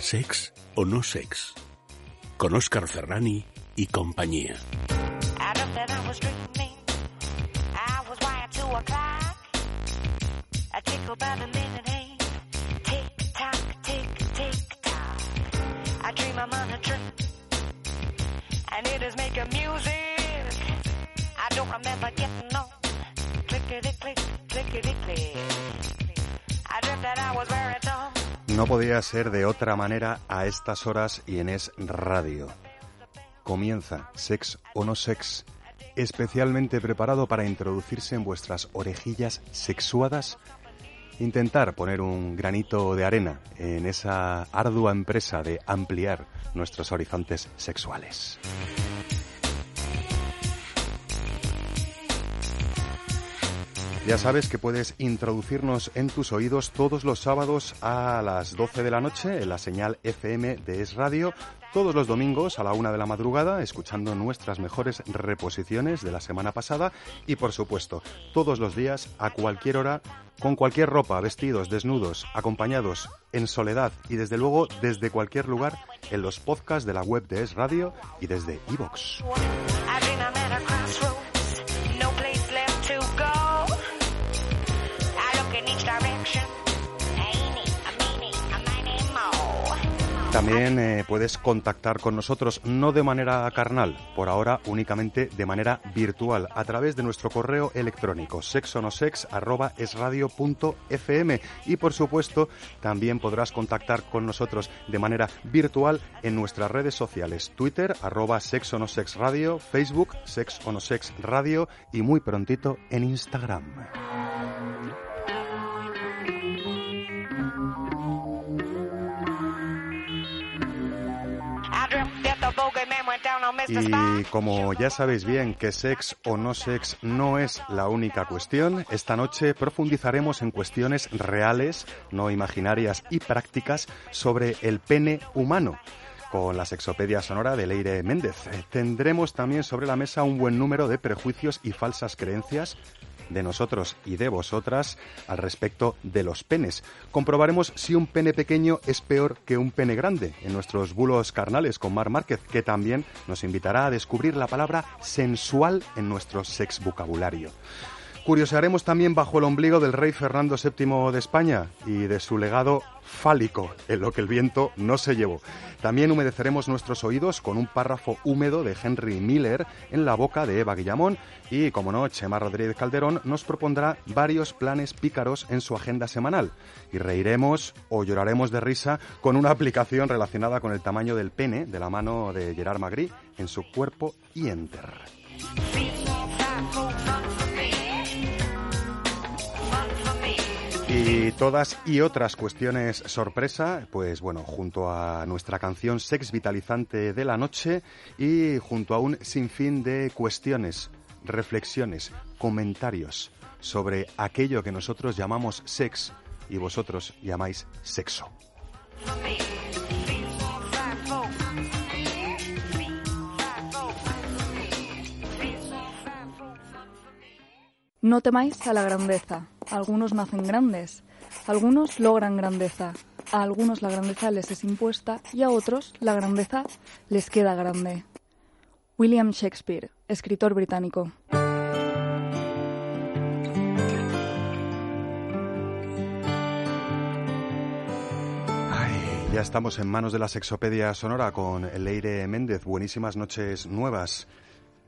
Sex o no sex. Con Oscar Ferrani y compañía. No podía ser de otra manera a estas horas y en Es Radio. Comienza Sex o no Sex, especialmente preparado para introducirse en vuestras orejillas sexuadas, intentar poner un granito de arena en esa ardua empresa de ampliar nuestros horizontes sexuales. Ya sabes que puedes introducirnos en tus oídos todos los sábados a las 12 de la noche en la señal FM de Es Radio, todos los domingos a la una de la madrugada, escuchando nuestras mejores reposiciones de la semana pasada. Y, por supuesto, todos los días a cualquier hora, con cualquier ropa, vestidos, desnudos, acompañados, en soledad y, desde luego, desde cualquier lugar en los podcasts de la web de Es Radio y desde iVoox. También eh, puedes contactar con nosotros, no de manera carnal, por ahora únicamente de manera virtual, a través de nuestro correo electrónico sexonosex.esradio.fm y por supuesto también podrás contactar con nosotros de manera virtual en nuestras redes sociales, Twitter, arroba sexonosexradio, Facebook, sexonosexradio y muy prontito en Instagram. Y como ya sabéis bien que sex o no sex no es la única cuestión, esta noche profundizaremos en cuestiones reales, no imaginarias y prácticas sobre el pene humano con la sexopedia sonora de Leire Méndez. Tendremos también sobre la mesa un buen número de prejuicios y falsas creencias de nosotros y de vosotras al respecto de los penes. Comprobaremos si un pene pequeño es peor que un pene grande en nuestros bulos carnales con Mar Márquez, que también nos invitará a descubrir la palabra sensual en nuestro sex vocabulario. Curiosearemos también bajo el ombligo del rey Fernando VII de España y de su legado fálico, en lo que el viento no se llevó. También humedeceremos nuestros oídos con un párrafo húmedo de Henry Miller en la boca de Eva Guillamón y, como no, Chema Rodríguez Calderón nos propondrá varios planes pícaros en su agenda semanal. Y reiremos o lloraremos de risa con una aplicación relacionada con el tamaño del pene de la mano de Gerard Magri en su cuerpo y enter. Y todas y otras cuestiones sorpresa, pues bueno, junto a nuestra canción Sex Vitalizante de la Noche y junto a un sinfín de cuestiones, reflexiones, comentarios sobre aquello que nosotros llamamos sex y vosotros llamáis sexo. No temáis a la grandeza. Algunos nacen grandes, algunos logran grandeza, a algunos la grandeza les es impuesta y a otros la grandeza les queda grande. William Shakespeare, escritor británico. ya estamos en manos de la Sexopedia Sonora con Leire Méndez. Buenísimas noches nuevas.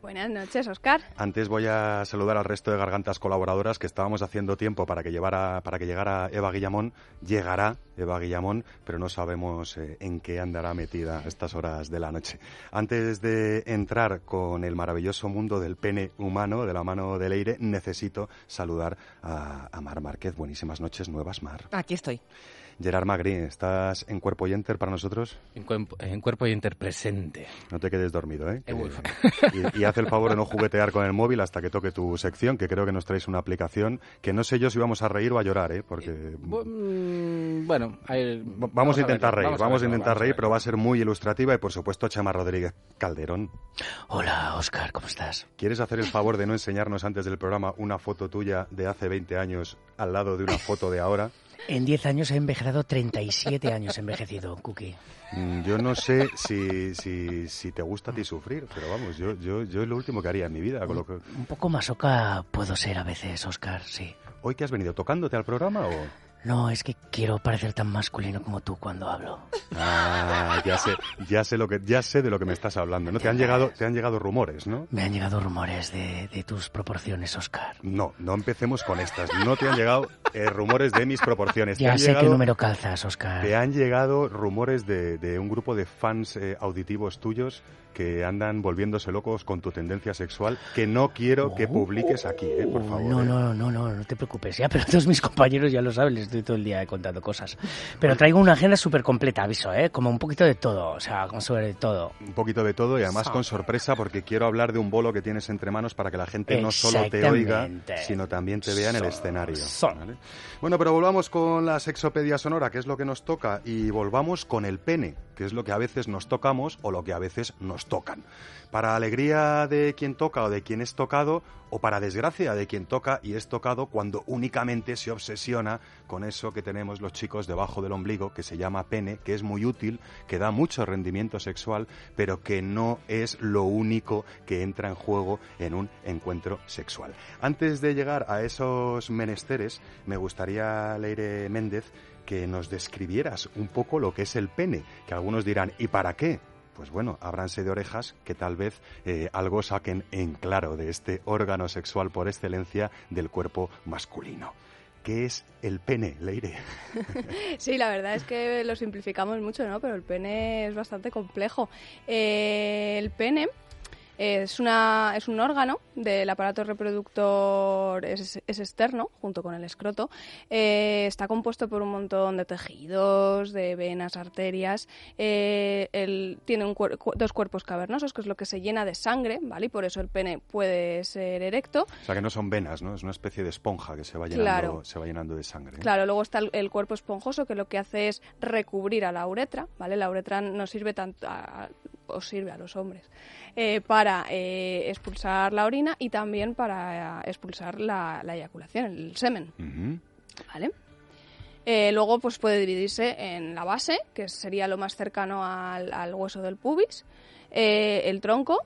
Buenas noches, Oscar. Antes voy a saludar al resto de gargantas colaboradoras que estábamos haciendo tiempo para que, llevara, para que llegara Eva Guillamón. Llegará Eva Guillamón, pero no sabemos eh, en qué andará metida a estas horas de la noche. Antes de entrar con el maravilloso mundo del pene humano de la mano de Leire, necesito saludar a, a Mar Márquez. Buenísimas noches nuevas, Mar. Aquí estoy. Gerard Magri, ¿estás en cuerpo y enter para nosotros? En, cuerpo y enter presente. No te quedes dormido, ¿eh? y, y, haz el favor de no juguetear con el móvil hasta que toque tu sección, que creo que nos traes una aplicación que no sé yo si vamos a reír o a llorar, ¿eh? Porque... Eh, mm, bueno, vamos, a intentar reír, vamos a, intentar reír, pero va a ser muy ilustrativa y por supuesto Chema Rodríguez Calderón. Hola, Oscar, ¿cómo estás? ¿Quieres hacer el favor de no enseñarnos antes del programa una foto tuya de hace 20 años al lado de una foto de ahora? En 10 años he envejecido 37 años envejecido, Cookie. Mm, yo no sé si, si, si, te gusta a ti sufrir, pero vamos, yo, yo, yo es lo último que haría en mi vida. Con lo que... Un poco masoca puedo ser a veces, Oscar, sí. ¿Hoy que has venido tocándote al programa o...? No, es que quiero parecer tan masculino como tú cuando hablo. Ah, ya sé, ya sé lo que, ya sé de lo que me estás hablando. No te han llegado, te han llegado rumores, ¿no? Me han llegado rumores de, tus proporciones, Oscar. No, no empecemos con estas. No te han llegado eh, rumores de mis proporciones. Ya sé qué número calzas, Oscar. Te han llegado rumores de, un grupo de fans eh, auditivos tuyos que andan volviéndose locos con tu tendencia sexual, que no quiero que publiques aquí, ¿eh? por favor. No, no, no, no, no te preocupes, ya, pero todos mis compañeros ya lo saben, les estoy todo el día contando cosas. Pero traigo una agenda súper completa, aviso, ¿eh? Como un poquito de todo, o sea, sobre todo. Un poquito de todo y además con sorpresa porque quiero hablar de un bolo que tienes entre manos para que la gente no solo te oiga, sino también te vea en el escenario. Bueno, pero volvamos con la sexopedia sonora, que es lo que nos toca, y volvamos con el pene, que es lo que a veces nos tocamos o lo que a veces nos tocan. Para alegría de quien toca o de quien es tocado, o para desgracia de quien toca y es tocado cuando únicamente se obsesiona con eso que tenemos los chicos debajo del ombligo, que se llama pene, que es muy útil, que da mucho rendimiento sexual, pero que no es lo único que entra en juego en un encuentro sexual. Antes de llegar a esos menesteres, me gustaría, Leire Méndez, que nos describieras un poco lo que es el pene, que algunos dirán, ¿y para qué? Pues bueno, ábranse de orejas que tal vez eh, algo saquen en claro de este órgano sexual por excelencia del cuerpo masculino. ¿Qué es el pene, Leire? Sí, la verdad es que lo simplificamos mucho, ¿no? Pero el pene es bastante complejo. Eh, el pene es, una, es un órgano del aparato reproductor, es, externo, junto con el escroto. Eh, está compuesto por un montón de tejidos, de venas, arterias. Eh, tiene un dos cuerpos cavernosos, que es lo que se llena de sangre, ¿vale? Y por eso el pene puede ser erecto. O sea, que no son venas, ¿no? Es una especie de esponja que se va llenando, se va llenando de sangre. Claro, luego está el, cuerpo esponjoso, que lo que hace es recubrir a la uretra, ¿vale? La uretra no sirve tanto, o sirve a los hombres, eh, para eh, expulsar la orina y también para expulsar la, eyaculación, el semen. ¿Vale? Eh, luego pues puede dividirse en la base, que sería lo más cercano al, hueso del pubis, el tronco,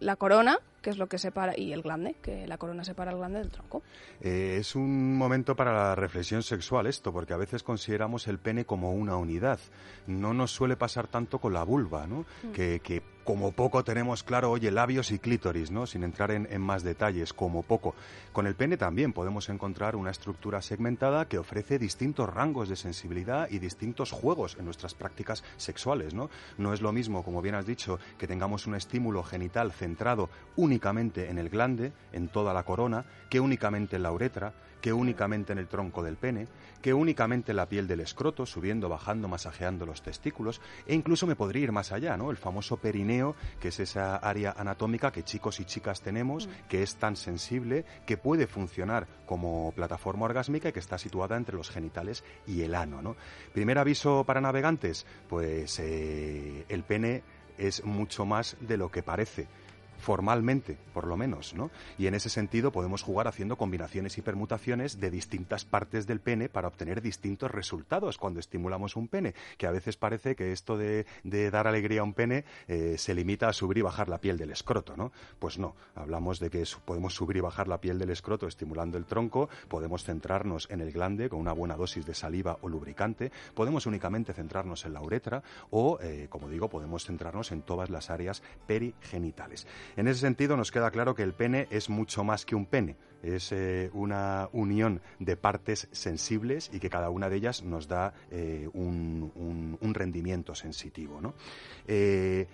la corona, que es lo que separa, y el glande, que la corona separa el glande del tronco. es un momento para la reflexión sexual esto, porque a veces consideramos el pene como una unidad. No nos suele pasar tanto con la vulva, ¿no? Mm. Que, que como poco tenemos claro, oye, labios y clítoris, ¿no? Sin entrar en, más detalles, como poco. Con el pene también podemos encontrar una estructura segmentada que ofrece distintos rangos de sensibilidad y distintos juegos en nuestras prácticas sexuales, ¿no? No es lo mismo, como bien has dicho, que tengamos un estímulo genital centrado únicamente en el glande, en toda la corona, que únicamente en la uretra, que únicamente en el tronco del pene, que únicamente en la piel del escroto, subiendo, bajando, masajeando los testículos, e incluso me podría ir más allá, ¿no? El famoso perineo, que es esa área anatómica que chicos y chicas tenemos, mm. que es tan sensible, que puede funcionar como plataforma orgásmica y que está situada entre los genitales y el ano, ¿no? Primer aviso para navegantes, pues eh, el pene es mucho más de lo que parece formalmente, por lo menos, ¿no? Y en ese sentido podemos jugar haciendo combinaciones y permutaciones de distintas partes del pene para obtener distintos resultados cuando estimulamos un pene, que a veces parece que esto de, dar alegría a un pene eh, se limita a subir y bajar la piel del escroto, ¿no? Pues no, hablamos de que podemos subir y bajar la piel del escroto estimulando el tronco, podemos centrarnos en el glande con una buena dosis de saliva o lubricante, podemos únicamente centrarnos en la uretra o, eh, como digo, podemos centrarnos en todas las áreas perigenitales. En ese sentido, nos queda claro que el pene es mucho más que un pene. Es eh, una unión de partes sensibles y que cada una de ellas nos da eh, un, rendimiento sensitivo. ¿no? Eh,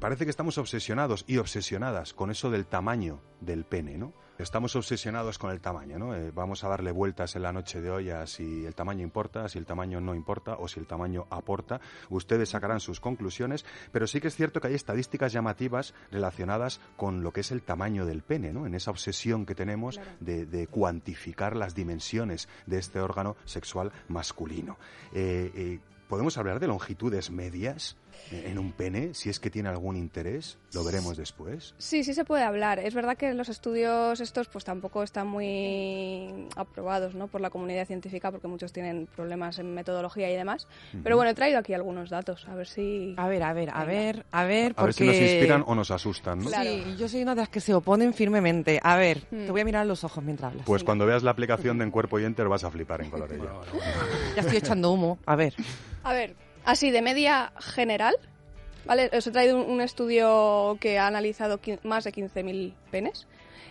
parece que estamos obsesionados y obsesionadas con eso del tamaño del pene, ¿no? Estamos obsesionados con el tamaño, ¿no? Eh, vamos a darle vueltas en la noche de hoy a si el tamaño importa, si el tamaño no importa o si el tamaño aporta. Ustedes sacarán sus conclusiones, pero sí que es cierto que hay estadísticas llamativas relacionadas con lo que es el tamaño del pene, ¿no? En esa obsesión que tenemos de, de cuantificar las dimensiones de este órgano sexual masculino. Eh, eh, ¿Podemos hablar de longitudes medias en un pene? Si es que tiene algún interés, lo veremos después. Sí, sí se puede hablar. Es verdad que los estudios estos pues tampoco están muy aprobados ¿no? por la comunidad científica porque muchos tienen problemas en metodología y demás. Pero bueno, he traído aquí algunos datos, a ver si... A ver, a ver, a ver, a ver, A ver si nos inspiran o nos asustan, ¿no? Claro. Sí, yo soy una de las que se oponen firmemente. A ver, Hmm. te voy a mirar a los ojos mientras hablas. Pues cuando veas la aplicación de En Cuerpo y Enter vas a flipar en color Ya estoy echando humo. A ver. A ver, así de media general, ¿vale? Os he traído un, un estudio que ha analizado quin- más de 15.000 penes.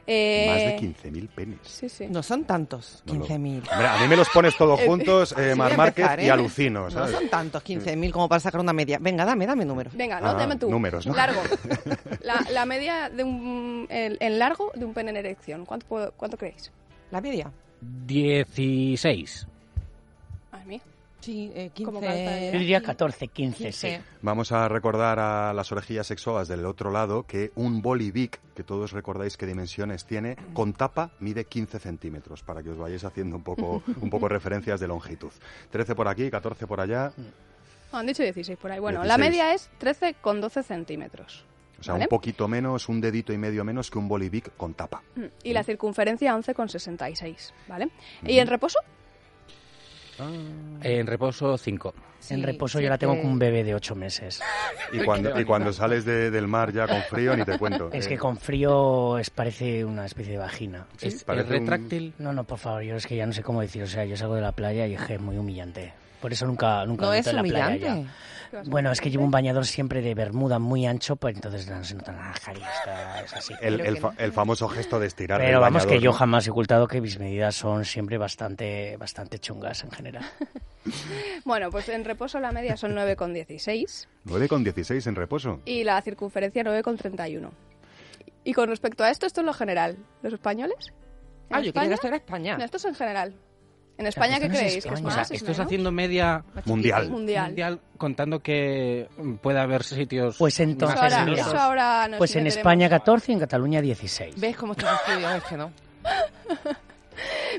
Eh, Más de 15.000 penes. Sí, sí. No son tantos, No lo- 15.000. Hombre, a mí me los pones todos juntos, eh, Sí, Mar a Márquez, y ¿eh? alucino, No son tantos, 15.000 como para sacar una media. Venga, dame, dame números. Venga, no, Ah, dame tú. números, ¿no? Largo. La, la media de un, el- en largo de un pene en erección. ¿Cuánto, puedo- cuánto creéis? ¿La media? 16. Ay, mía. Sí, eh, 15. Como carta de- Yo diría 14, 15, sí. 15. Vamos a recordar a las orejillas sexuadas del otro lado que un bolivic, que todos recordáis qué dimensiones tiene, con tapa mide 15 centímetros, para que os vayáis haciendo un poco, un poco referencias de longitud. 13 por aquí, 14 por allá, Ah, han dicho 16 por ahí. Bueno, la 16. media es 13,12 centímetros. o sea, ¿Vale? un poquito menos, un dedito y medio menos que un bolivic con tapa. Mm, Y la circunferencia 11,66. ¿Vale? ¿Y en reposo? En reposo 5. Sí, en reposo yo la tengo como un bebé de 8 meses. Y cuando, y cuando sales de- del mar ya con frío, ni te cuento. Es Eh, que con frío es, parece una especie de vagina. ¿Es, es parece un- retráctil? No, no, por favor, yo es que ya no sé cómo decir. O sea, yo salgo de la playa y es que es muy humillante. Por eso nunca, nunca No me es en la playa ya. Bueno, es que llevo un bañador siempre de bermuda muy ancho, pues entonces no se nota nada, Jari, está- es así. el, Creo el que fa- no. el famoso gesto de estirar Pero el vamos, que yo ¿no? jamás he ocultado que mis medidas son siempre bastante, bastante chungas en general. Bueno, pues en reposo la media son 9,16 9 con 16 en reposo. y la circunferencia 9,31. Y con respecto a esto, esto es lo general. ¿Los españoles? ¿En Ah, yo España? que esto era España. No, esto es en general. ¿En España qué es creéis? ¿Que es España. O más? sea, ¿Es esto es haciendo media Mundial. Mundial. mundial contando que puede haber sitios... Pues entonces, Eso ahora, mira, eso ahora nos pues en. España 14 y en Cataluña 16. ¿Ves cómo estás estudiado? Es que no.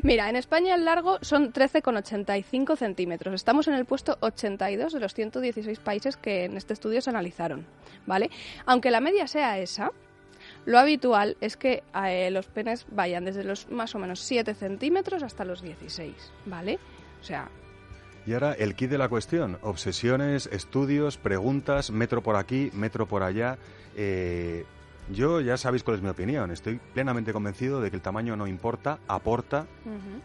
Mira, en España el largo son 13,85 centímetros. Estamos en el puesto 82 de los 116 países que en este estudio se analizaron, ¿vale? Aunque la media sea esa, lo habitual es que eh, los penes vayan desde los más o menos 7 centímetros hasta los 16, ¿vale? O sea, Y ahora el kit de la cuestión, obsesiones, estudios, preguntas, metro por aquí, metro por allá. Eh, yo ya sabéis cuál es mi opinión, estoy plenamente convencido de que el tamaño no importa, aporta.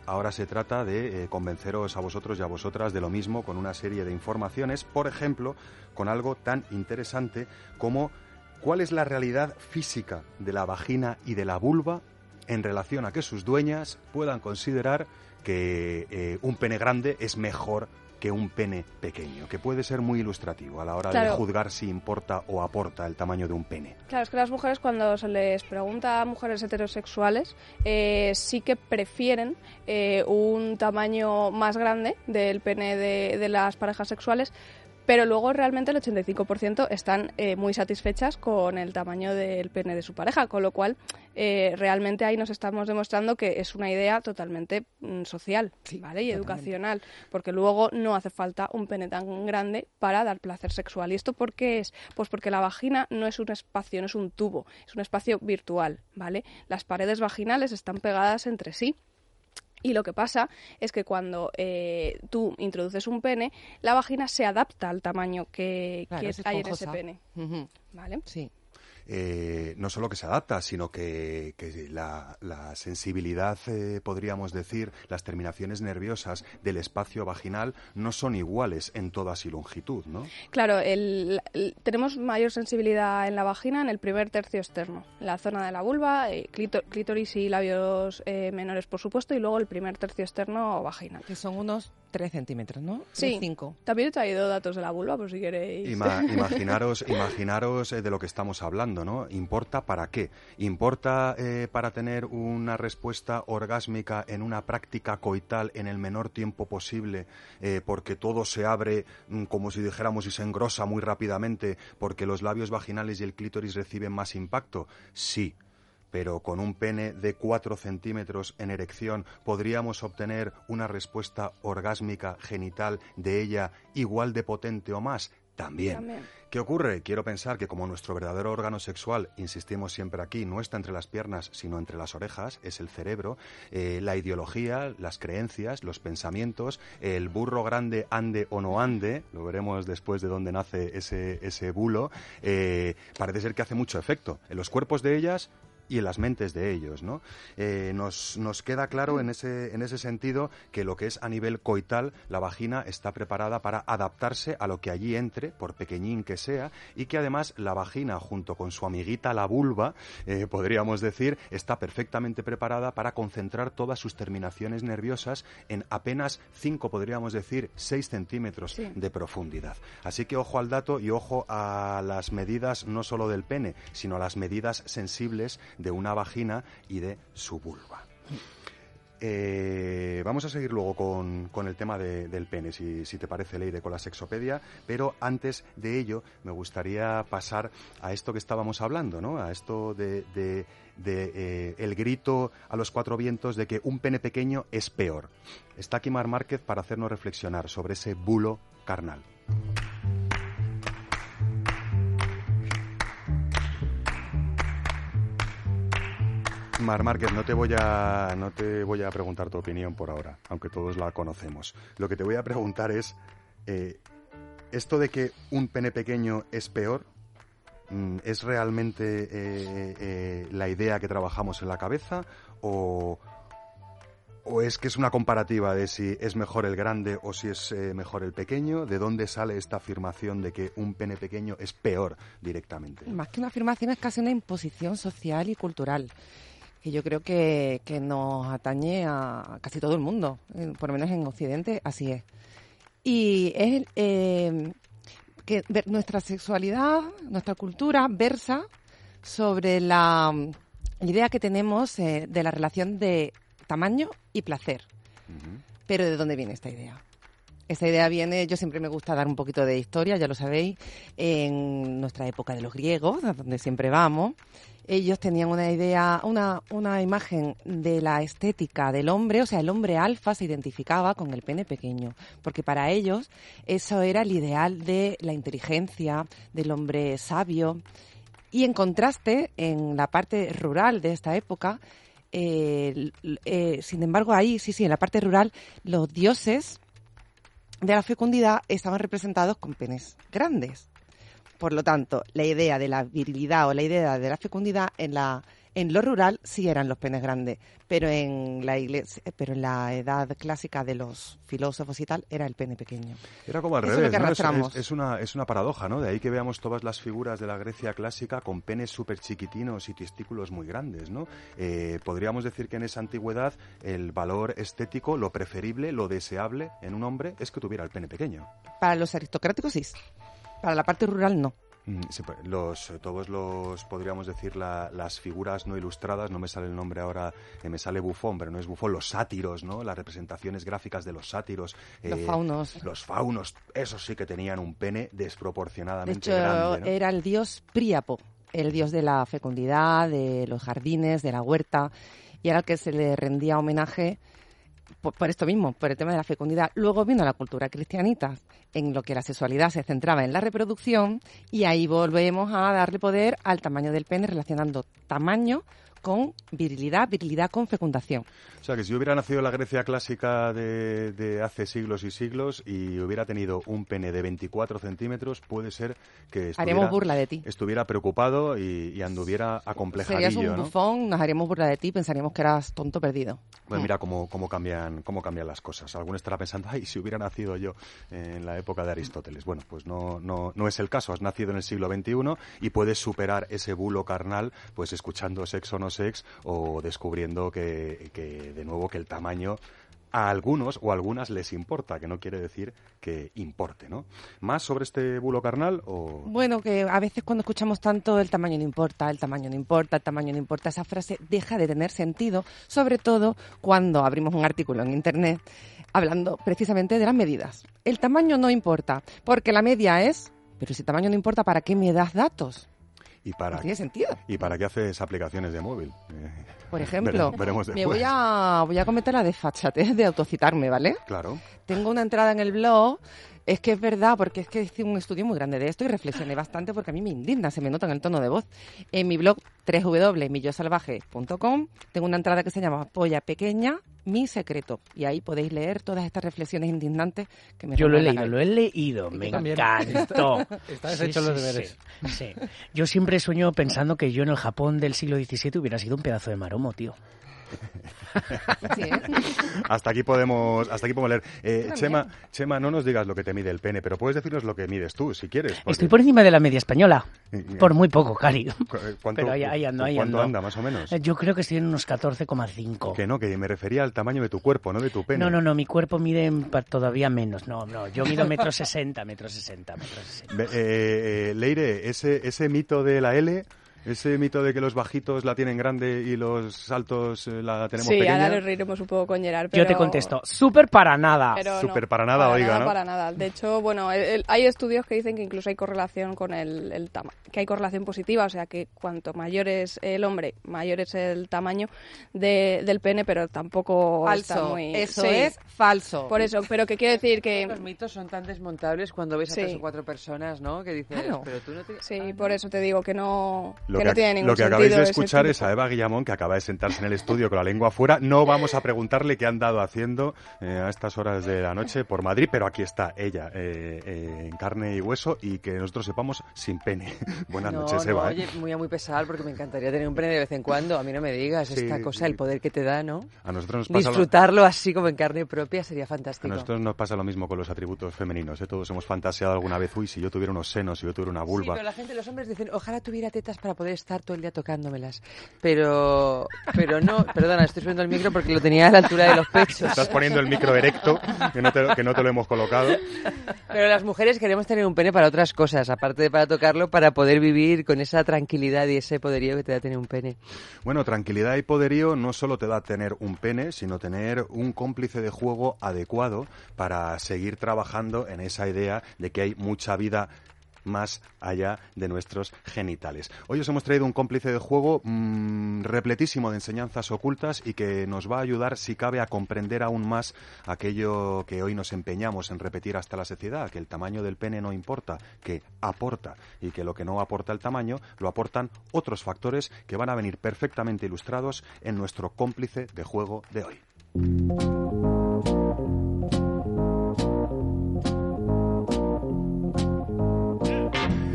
Ahora se trata de eh, convenceros a vosotros y a vosotras de lo mismo con una serie de informaciones, por ejemplo, con algo tan interesante como cuál es la realidad física de la vagina y de la vulva en relación a que sus dueñas puedan considerar que eh, un pene grande es mejor que un pene pequeño, que puede ser muy ilustrativo a la hora de juzgar si importa o aporta el tamaño de un pene. Claro, es que las mujeres cuando se les pregunta a mujeres heterosexuales eh, sí que prefieren eh, un tamaño más grande del pene de, de las parejas sexuales, pero luego realmente el 85% están eh, muy satisfechas con el tamaño del pene de su pareja, con lo cual eh, realmente ahí nos estamos demostrando que es una idea totalmente mm, social Sí, ¿vale? y totalmente. educacional, porque luego no hace falta un pene tan grande para dar placer sexual. ¿Y esto por qué es? Pues porque la vagina no es un espacio, no es un tubo, es un espacio virtual, ¿vale? Las paredes vaginales están pegadas entre sí. Y lo que pasa es que cuando eh, tú introduces un pene, la vagina se adapta al tamaño que, Claro, que es hay en ese pene, ¿vale? Sí. Eh, no solo que se adapta, sino que, que la, la sensibilidad, eh, podríamos decir, las terminaciones nerviosas del espacio vaginal no son iguales en toda su longitud, ¿no? Claro, el- el- tenemos mayor sensibilidad en la vagina en el primer tercio externo, en la zona de la vulva, eh, clíto- clítoris y labios eh, menores, por supuesto, y luego el primer tercio externo vaginal. Que son unos 3 centímetros, ¿no? Sí. 5. También he traído datos de la vulva, por si queréis. Ima- imaginaros, imaginaros eh, de lo que estamos hablando, ¿no? ¿Importa para qué? ¿Importa eh, para tener una respuesta orgásmica en una práctica coital en el menor tiempo posible, eh, porque todo se abre mm, como si dijéramos y se engrosa muy rápidamente, porque los labios vaginales y el clítoris reciben más impacto? Sí. Pero con un pene de 4 centímetros en erección podríamos obtener una respuesta orgásmica genital de ella igual de potente o más. También. También. ¿Qué ocurre? Quiero pensar que como nuestro verdadero órgano sexual, insistimos siempre aquí, no está entre las piernas, sino entre las orejas, es el cerebro, eh, la ideología, las creencias, los pensamientos, el burro grande ande o no ande, lo veremos después de dónde nace ese, ese bulo, eh, parece ser que hace mucho efecto en los cuerpos de ellas y en las mentes de ellos, ¿no? Eh, nos, nos queda claro en ese, en ese sentido que lo que es a nivel coital, la vagina está preparada para adaptarse a lo que allí entre, por pequeñín que sea, y que además la vagina, junto con su amiguita la vulva, eh, podríamos decir, está perfectamente preparada para concentrar todas sus terminaciones nerviosas en apenas 5, podríamos decir, 6 centímetros Sí. de profundidad. Así que ojo al dato y ojo a las medidas no solo del pene, sino a las medidas sensibles de una vagina y de su vulva. Eh, vamos a seguir luego con, con el tema de- del pene, si, si te parece, Leire, con la sexopedia, pero antes de ello me gustaría pasar a esto que estábamos hablando, ¿no? A esto de, de- eh, el grito a los cuatro vientos de que un pene pequeño es peor. Está aquí Mar Márquez para hacernos reflexionar sobre ese bulo carnal. Mar Márquez, no te voy a no te voy a preguntar tu opinión por ahora, aunque todos la conocemos. Lo que te voy a preguntar es eh, esto de que un pene pequeño es peor. mm, ¿Es realmente eh, eh, la idea que trabajamos en la cabeza o, o es que es una comparativa de si es mejor el grande o si es eh, mejor el pequeño? ¿De dónde sale esta afirmación de que un pene pequeño es peor directamente? Más que una afirmación es casi una imposición social y cultural que yo creo que, que nos atañe a casi todo el mundo, por lo menos en Occidente así es. Y es eh, que nuestra sexualidad, nuestra cultura versa sobre la mm, idea que tenemos eh, de la relación de tamaño y placer. Pero ¿de dónde viene esta idea? Esta idea viene, yo siempre me gusta dar un poquito de historia, ya lo sabéis, en nuestra época de los griegos, a donde siempre vamos. Ellos tenían una idea, una, una imagen de la estética del hombre, o sea, el hombre alfa se identificaba con el pene pequeño, porque para ellos eso era el ideal de la inteligencia, del hombre sabio. Y en contraste, en la parte rural de esta época, eh, sin embargo, ahí, sí, sí, en la parte rural, los dioses de la fecundidad estaban representados con penes grandes. Por lo tanto, la idea de la virilidad o la idea de la fecundidad en la en lo rural sí eran los penes grandes, pero en la iglesia, pero en la edad clásica de los filósofos y tal era el pene pequeño. Era como al Eso revés, que ¿no? Es- arrastramos. Es, es una, es una paradoja, ¿no? De ahí que veamos todas las figuras de la Grecia clásica con penes súper chiquitinos y testículos muy grandes, ¿no? Eh, podríamos decir que en esa antigüedad el valor estético, lo preferible, lo deseable en un hombre es que tuviera el pene pequeño. Para los aristocráticos sí, para la parte rural no. Mm, sí, pues, los, todos los, podríamos decir, la- las figuras no ilustradas, no me sale el nombre ahora, eh, me sale bufón, pero no es bufón, los sátiros, ¿no? Las representaciones gráficas de los sátiros. Los eh, faunos. Los faunos, esos sí que tenían un pene De desproporcionadamente hecho, grande, ¿no? era el dios Príapo, el dios de la fecundidad, de los jardines, de la huerta, y era el que se le rendía homenaje por, por esto mismo, por el tema de la fecundidad. Luego vino la cultura cristianita, en lo que la sexualidad se centraba en la reproducción, y ahí volvemos a darle poder al tamaño del pene, relacionando tamaño con virilidad, virilidad con fecundación. O sea, que si yo hubiera nacido en la Grecia clásica de, de hace siglos y siglos y hubiera tenido un pene de 24 centímetros, puede ser que estuviera, Haremos burla de ti. estuviera preocupado y, y anduviera Serías acomplejadillo, un ¿no? bufón, nos haríamos burla de ti, pensaríamos que eras tonto perdido. Pues mira cómo, cómo, cambian, cómo cambian las cosas. Alguno estará pensando, ay, si hubiera nacido yo en la época de Aristóteles. Bueno, pues no, no, no es el caso. Has nacido en el siglo XXI y puedes superar ese bulo carnal pues escuchando Sex o no Sex o descubriendo que, de nuevo, que el tamaño a algunos o algunas les importa, que no quiere decir que importe, ¿no? ¿Más sobre este bulo carnal o...? Bueno, que a veces cuando escuchamos tanto el tamaño no importa, el tamaño no importa, el tamaño no importa, esa frase deja de tener sentido, sobre todo cuando abrimos un artículo en Internet hablando precisamente de las medidas. El tamaño no importa, porque la media es... Pero si el tamaño no importa, ¿para qué me das datos? ¿Y para, No tiene sentido. ¿Y para qué haces aplicaciones de móvil? Eh, Por ejemplo, vere- veremos me voy a, voy a cometer la desfachatez de autocitarme, ¿vale? Claro. Tengo una entrada en el blog. Es que es verdad, porque es que hice un estudio muy grande de esto y reflexioné bastante porque a mí me indigna, se me nota en el tono de voz. En mi blog www.millosalvaje.com tengo una entrada que se llama Polla Pequeña, mi secreto. Y ahí podéis leer todas estas reflexiones indignantes que me Yo lo he leído, lo he leído, me encantó. Estás hecho los deberes. Sí, sí. Yo siempre sueño pensando que yo en el Japón del siglo XVII hubiera sido un pedazo de maromo, tío. Sí, ¿eh? Hasta aquí podemos, hasta aquí podemos leer. Eh. Chema, Chema, no nos digas lo que te mide el pene, pero puedes decirnos lo que mides tú, si quieres. porque- Estoy por encima de la media española. Por muy poco, Cari. eh, ¿Cuánto, Pero ahí, ahí ando, ahí ¿cuánto ando. anda, más o menos? Eh, Yo creo que estoy en unos 14,5. Que no, que me refería al tamaño de tu cuerpo, no de tu pene. No, no, no, mi cuerpo mide todavía menos. No, no, yo mido metro sesenta, metro sesenta, metro sesenta. Eh, eh, Leire, ese, ese mito de la L, ese mito de que los bajitos la tienen grande y los altos eh, la tenemos Sí, pequeña. ahora nos reiremos un poco con Gerard, pero... Yo te contesto, súper para nada. pero no, Súper para nada, oiga, nada, ¿no? Para nada. De hecho, bueno, el- el- hay estudios que dicen que incluso hay correlación con el, el tamaño, que hay correlación positiva, o sea que cuanto mayor es el hombre, mayor es el tamaño de- del pene, pero tampoco está Falso. muy... Eso Sí, es falso. Por eso, pero que quiere decir que... Los mitos son tan desmontables cuando ves a Sí. tres o cuatro personas, ¿no? Que dices, Claro. pero tú no te... Sí, Ah, por eso te digo que no, Lo que que, no tiene ningún lo que sentido acabáis de escuchar es a Eva Guillamón, que acaba de sentarse en el estudio con la lengua afuera. No vamos a preguntarle qué han dado haciendo eh, a estas horas de la noche por Madrid, pero aquí está ella, eh, eh, en carne y hueso, y que nosotros sepamos sin pene. Buenas no, noches, no, Eva. ¿eh? oye, muy a muy pesar porque me encantaría tener un pene de vez en cuando. A mí no me digas Sí, esta cosa, el poder que te da, ¿no? A nosotros nos pasa lo- Disfrutarlo así como en carne propia sería A fantástico. nosotros nos pasa lo mismo con los atributos femeninos. ¿eh? Todos hemos fantaseado alguna vez, uy, si yo tuviera unos senos, si yo tuviera una Sí, vulva. pero la gente, los hombres dicen, ojalá tuviera tetas para poder estar todo el día tocándomelas. Pero, pero no, perdona, estoy subiendo el micro porque lo tenía a la altura de los pechos. Estás poniendo el micro erecto, que no, te, que no te lo hemos colocado. Pero las mujeres queremos tener un pene para otras cosas, aparte de para tocarlo, para poder vivir con esa tranquilidad y ese poderío que te da tener un pene. Bueno, tranquilidad y poderío no solo te da tener un pene, sino tener un cómplice de juego adecuado para seguir trabajando en esa idea de que hay mucha vida más allá de nuestros genitales. Hoy os hemos traído un cómplice de juego mm, repletísimo de enseñanzas ocultas y que nos va a ayudar, si cabe, a comprender aún más aquello que hoy nos empeñamos en repetir hasta la saciedad, que el tamaño del pene no importa, que aporta y que lo que no aporta el tamaño lo aportan otros factores que van a venir perfectamente ilustrados en nuestro cómplice de juego de hoy.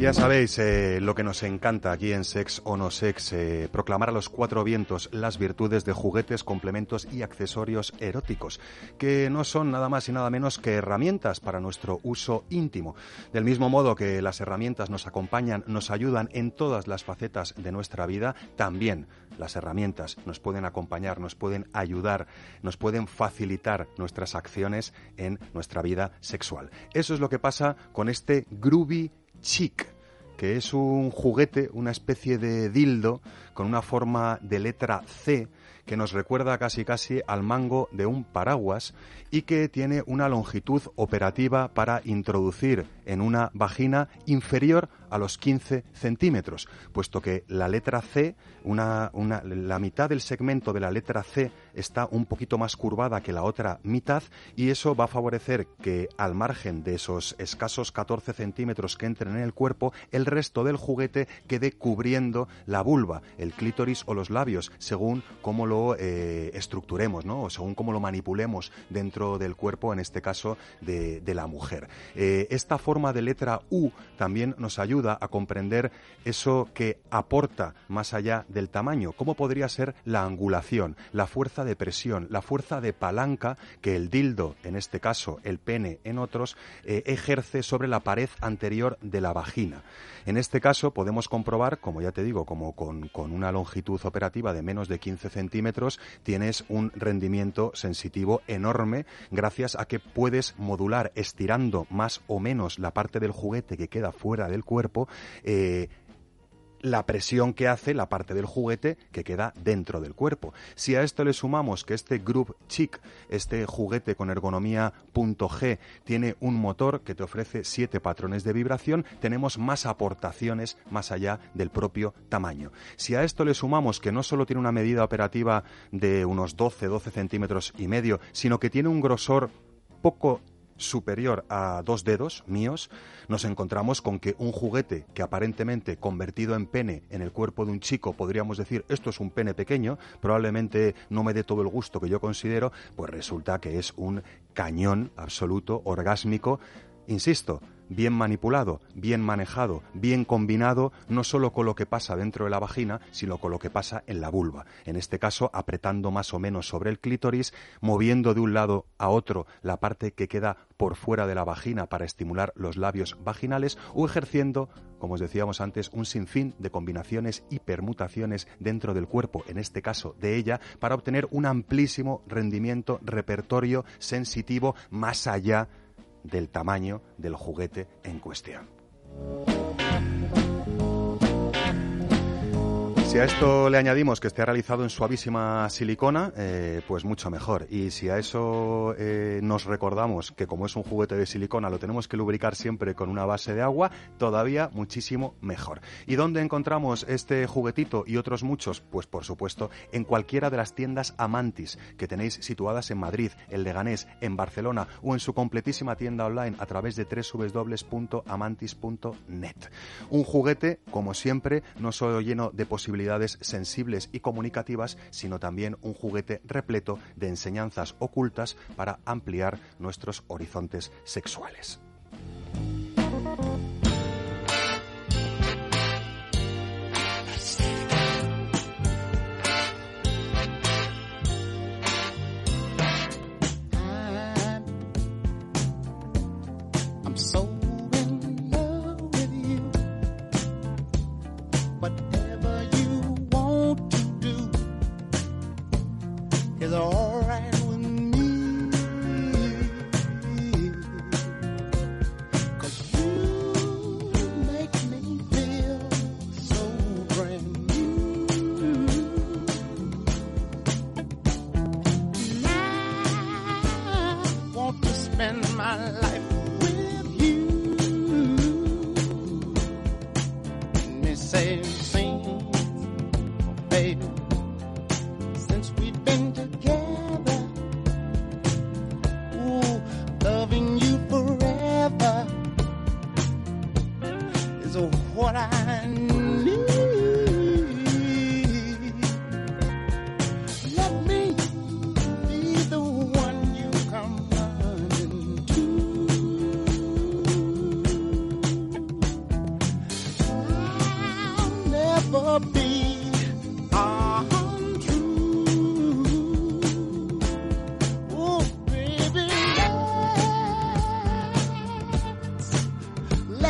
Ya sabéis eh, lo que nos encanta aquí en Sex o No Sex, eh, proclamar a los cuatro vientos las virtudes de juguetes, complementos y accesorios eróticos, que no son nada más y nada menos que herramientas para nuestro uso íntimo. Del mismo modo que las herramientas nos acompañan, nos ayudan en todas las facetas de nuestra vida, también las herramientas nos pueden acompañar, nos pueden ayudar, nos pueden facilitar nuestras acciones en nuestra vida sexual. Eso es lo que pasa con este Groovy Chic, que es un juguete, una especie de dildo con una forma de letra C que nos recuerda casi casi al mango de un paraguas y que tiene una longitud operativa para introducir en una vagina inferior a los 15 centímetros, puesto que la letra C, una, una- la mitad del segmento de la letra C está un poquito más curvada que la otra mitad y eso va a favorecer que al margen de esos escasos 14 centímetros que entren en el cuerpo, el resto del juguete quede cubriendo la vulva, el clítoris o los labios, según cómo lo eh, estructuremos, ¿no? O según cómo lo manipulemos dentro del cuerpo, en este caso de, de la mujer. Eh, esta forma de letra U también nos ayuda a comprender eso que aporta más allá del tamaño, cómo podría ser la angulación, la fuerza de presión, la fuerza de palanca que el dildo, en este caso el pene en otros, eh, ejerce sobre la pared anterior de la vagina. En este caso podemos comprobar, como ya te digo, como con, con una longitud operativa de menos de 15 centímetros, centímetros tienes un rendimiento sensitivo enorme gracias a que puedes modular estirando más o menos la parte del juguete que queda fuera del cuerpo. Eh, la presión que hace la parte del juguete que queda dentro del cuerpo. Si a esto le sumamos que este Group Chic, este juguete con ergonomía .G, tiene un motor que te ofrece siete patrones de vibración, tenemos más aportaciones más allá del propio tamaño. Si a esto le sumamos que no solo tiene una medida operativa de unos 12, 12 centímetros y medio, sino que tiene un grosor poco superior a dos dedos míos, nos encontramos con que un juguete que aparentemente convertido en pene en el cuerpo de un chico podríamos decir esto es un pene pequeño, probablemente no me dé todo el gusto que yo considero, pues resulta que es un cañón absoluto, orgásmico, insisto, bien manipulado, bien manejado, bien combinado, no solo con lo que pasa dentro de la vagina, sino con lo que pasa en la vulva. En este caso, apretando más o menos sobre el clítoris, moviendo de un lado a otro la parte que queda por fuera de la vagina para estimular los labios vaginales o ejerciendo, como os decíamos antes, un sinfín de combinaciones y permutaciones dentro del cuerpo, en este caso de ella, para obtener un amplísimo rendimiento repertorio sensitivo más allá del tamaño del juguete en cuestión. Si a esto le añadimos que esté realizado en suavísima silicona, eh, pues mucho mejor. Y si a eso eh, nos recordamos que como es un juguete de silicona lo tenemos que lubricar siempre con una base de agua, todavía muchísimo mejor. ¿Y dónde encontramos este juguetito y otros muchos? Pues por supuesto en cualquiera de las tiendas Amantis que tenéis situadas en Madrid, en Leganés, en Barcelona o en su completísima tienda online a través de www.amantis.net. Un juguete, como siempre, no solo lleno de posibilidades sensibles y comunicativas, sino también un juguete repleto de enseñanzas ocultas para ampliar nuestros horizontes sexuales.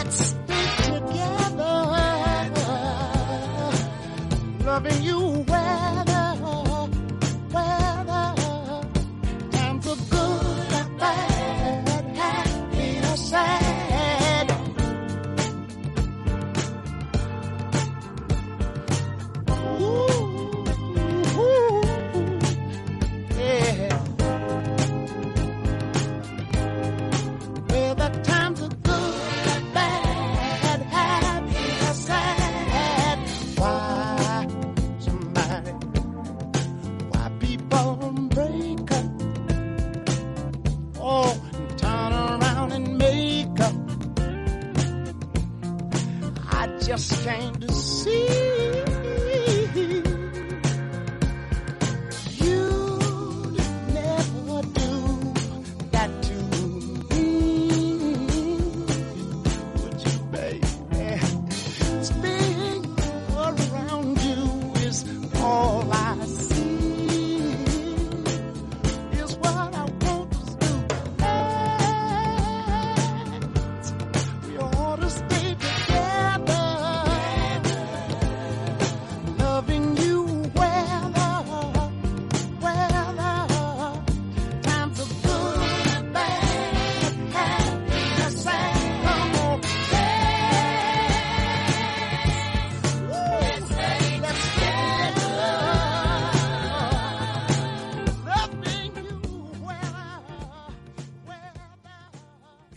Let's, let's stay together. Loving you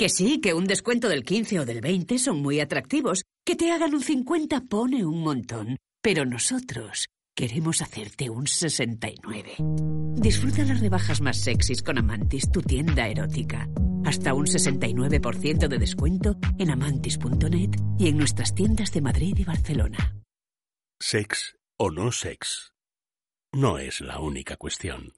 Que sí, que un descuento del 15 o del 20 son muy atractivos. Que te hagan un 50 pone un montón. Pero nosotros queremos hacerte un 69. Disfruta las rebajas más sexys con Amantis, tu tienda erótica. Hasta un 69% de descuento en amantis.net y en nuestras tiendas de Madrid y Barcelona. Sex o no sex. No es la única cuestión.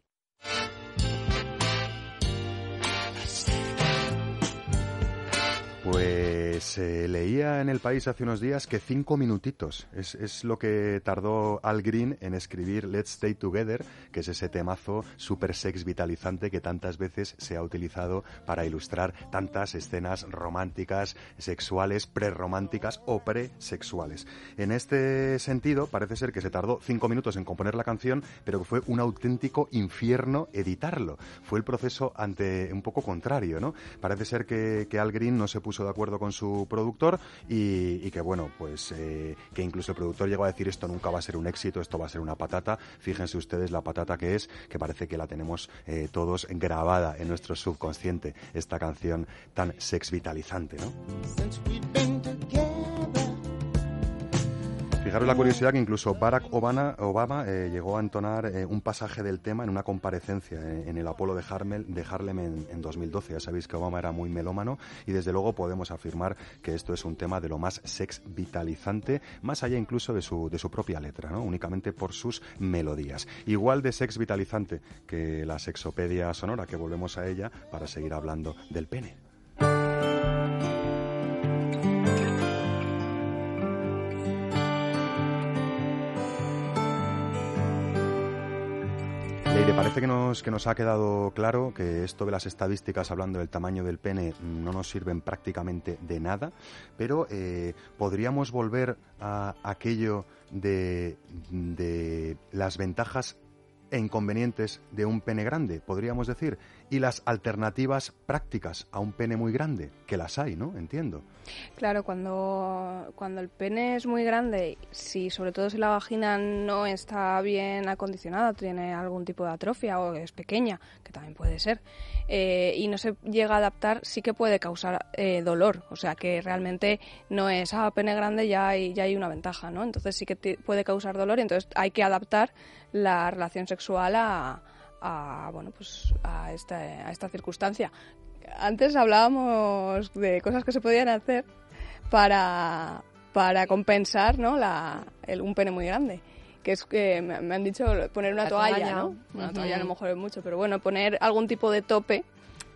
Pues eh, leía en el país hace unos días que cinco minutitos es, es lo que tardó Al Green en escribir Let's Stay Together, que es ese temazo super sex vitalizante que tantas veces se ha utilizado para ilustrar tantas escenas románticas, sexuales, prerrománticas o presexuales. En este sentido, parece ser que se tardó cinco minutos en componer la canción, pero que fue un auténtico infierno editarlo. Fue el proceso ante un poco contrario, ¿no? Parece ser que, que Al Green no se puso de acuerdo con su productor y, que bueno, pues eh, que incluso el productor llegó a decir esto nunca va a ser un éxito, esto va a ser una patata. Fíjense ustedes la patata que es, que parece que la tenemos eh, todos grabada en nuestro subconsciente, esta canción tan sex vitalizante. Fijaros la curiosidad que incluso Barack Obama, eh, llegó a entonar eh, un pasaje del tema en una comparecencia eh, en el Apolo de, Harmel, de Harlem en, en 2012. Ya sabéis que Obama era muy melómano y desde luego podemos afirmar que esto es un tema de lo más sex vitalizante, más allá incluso de su, de su propia letra, ¿no? únicamente por sus melodías. Igual de sex vitalizante que la sexopedia sonora, que volvemos a ella para seguir hablando del pene. Parece que nos, que nos ha quedado claro que esto de las estadísticas hablando del tamaño del pene no nos sirven prácticamente de nada, pero eh, podríamos volver a aquello de, de las ventajas e inconvenientes de un pene grande, podríamos decir, y las alternativas prácticas a un pene muy grande, que las hay, ¿no? Entiendo. Claro, cuando, cuando el pene es muy grande, si sobre todo si la vagina no está bien acondicionada, tiene algún tipo de atrofia o es pequeña, que también puede ser, eh, y no se llega a adaptar, sí que puede causar eh, dolor. O sea que realmente no es, ah, pene grande ya hay, ya hay una ventaja, ¿no? Entonces sí que puede causar dolor y entonces hay que adaptar la relación sexual a, a, bueno, pues a esta, a esta circunstancia. Antes hablábamos de cosas que se podían hacer para, para compensar ¿no? la, el, un pene muy grande. Que es que me, han dicho poner una La toalla, toalla. ¿no? Una toalla a lo mejor es mucho, pero bueno, poner algún tipo de tope,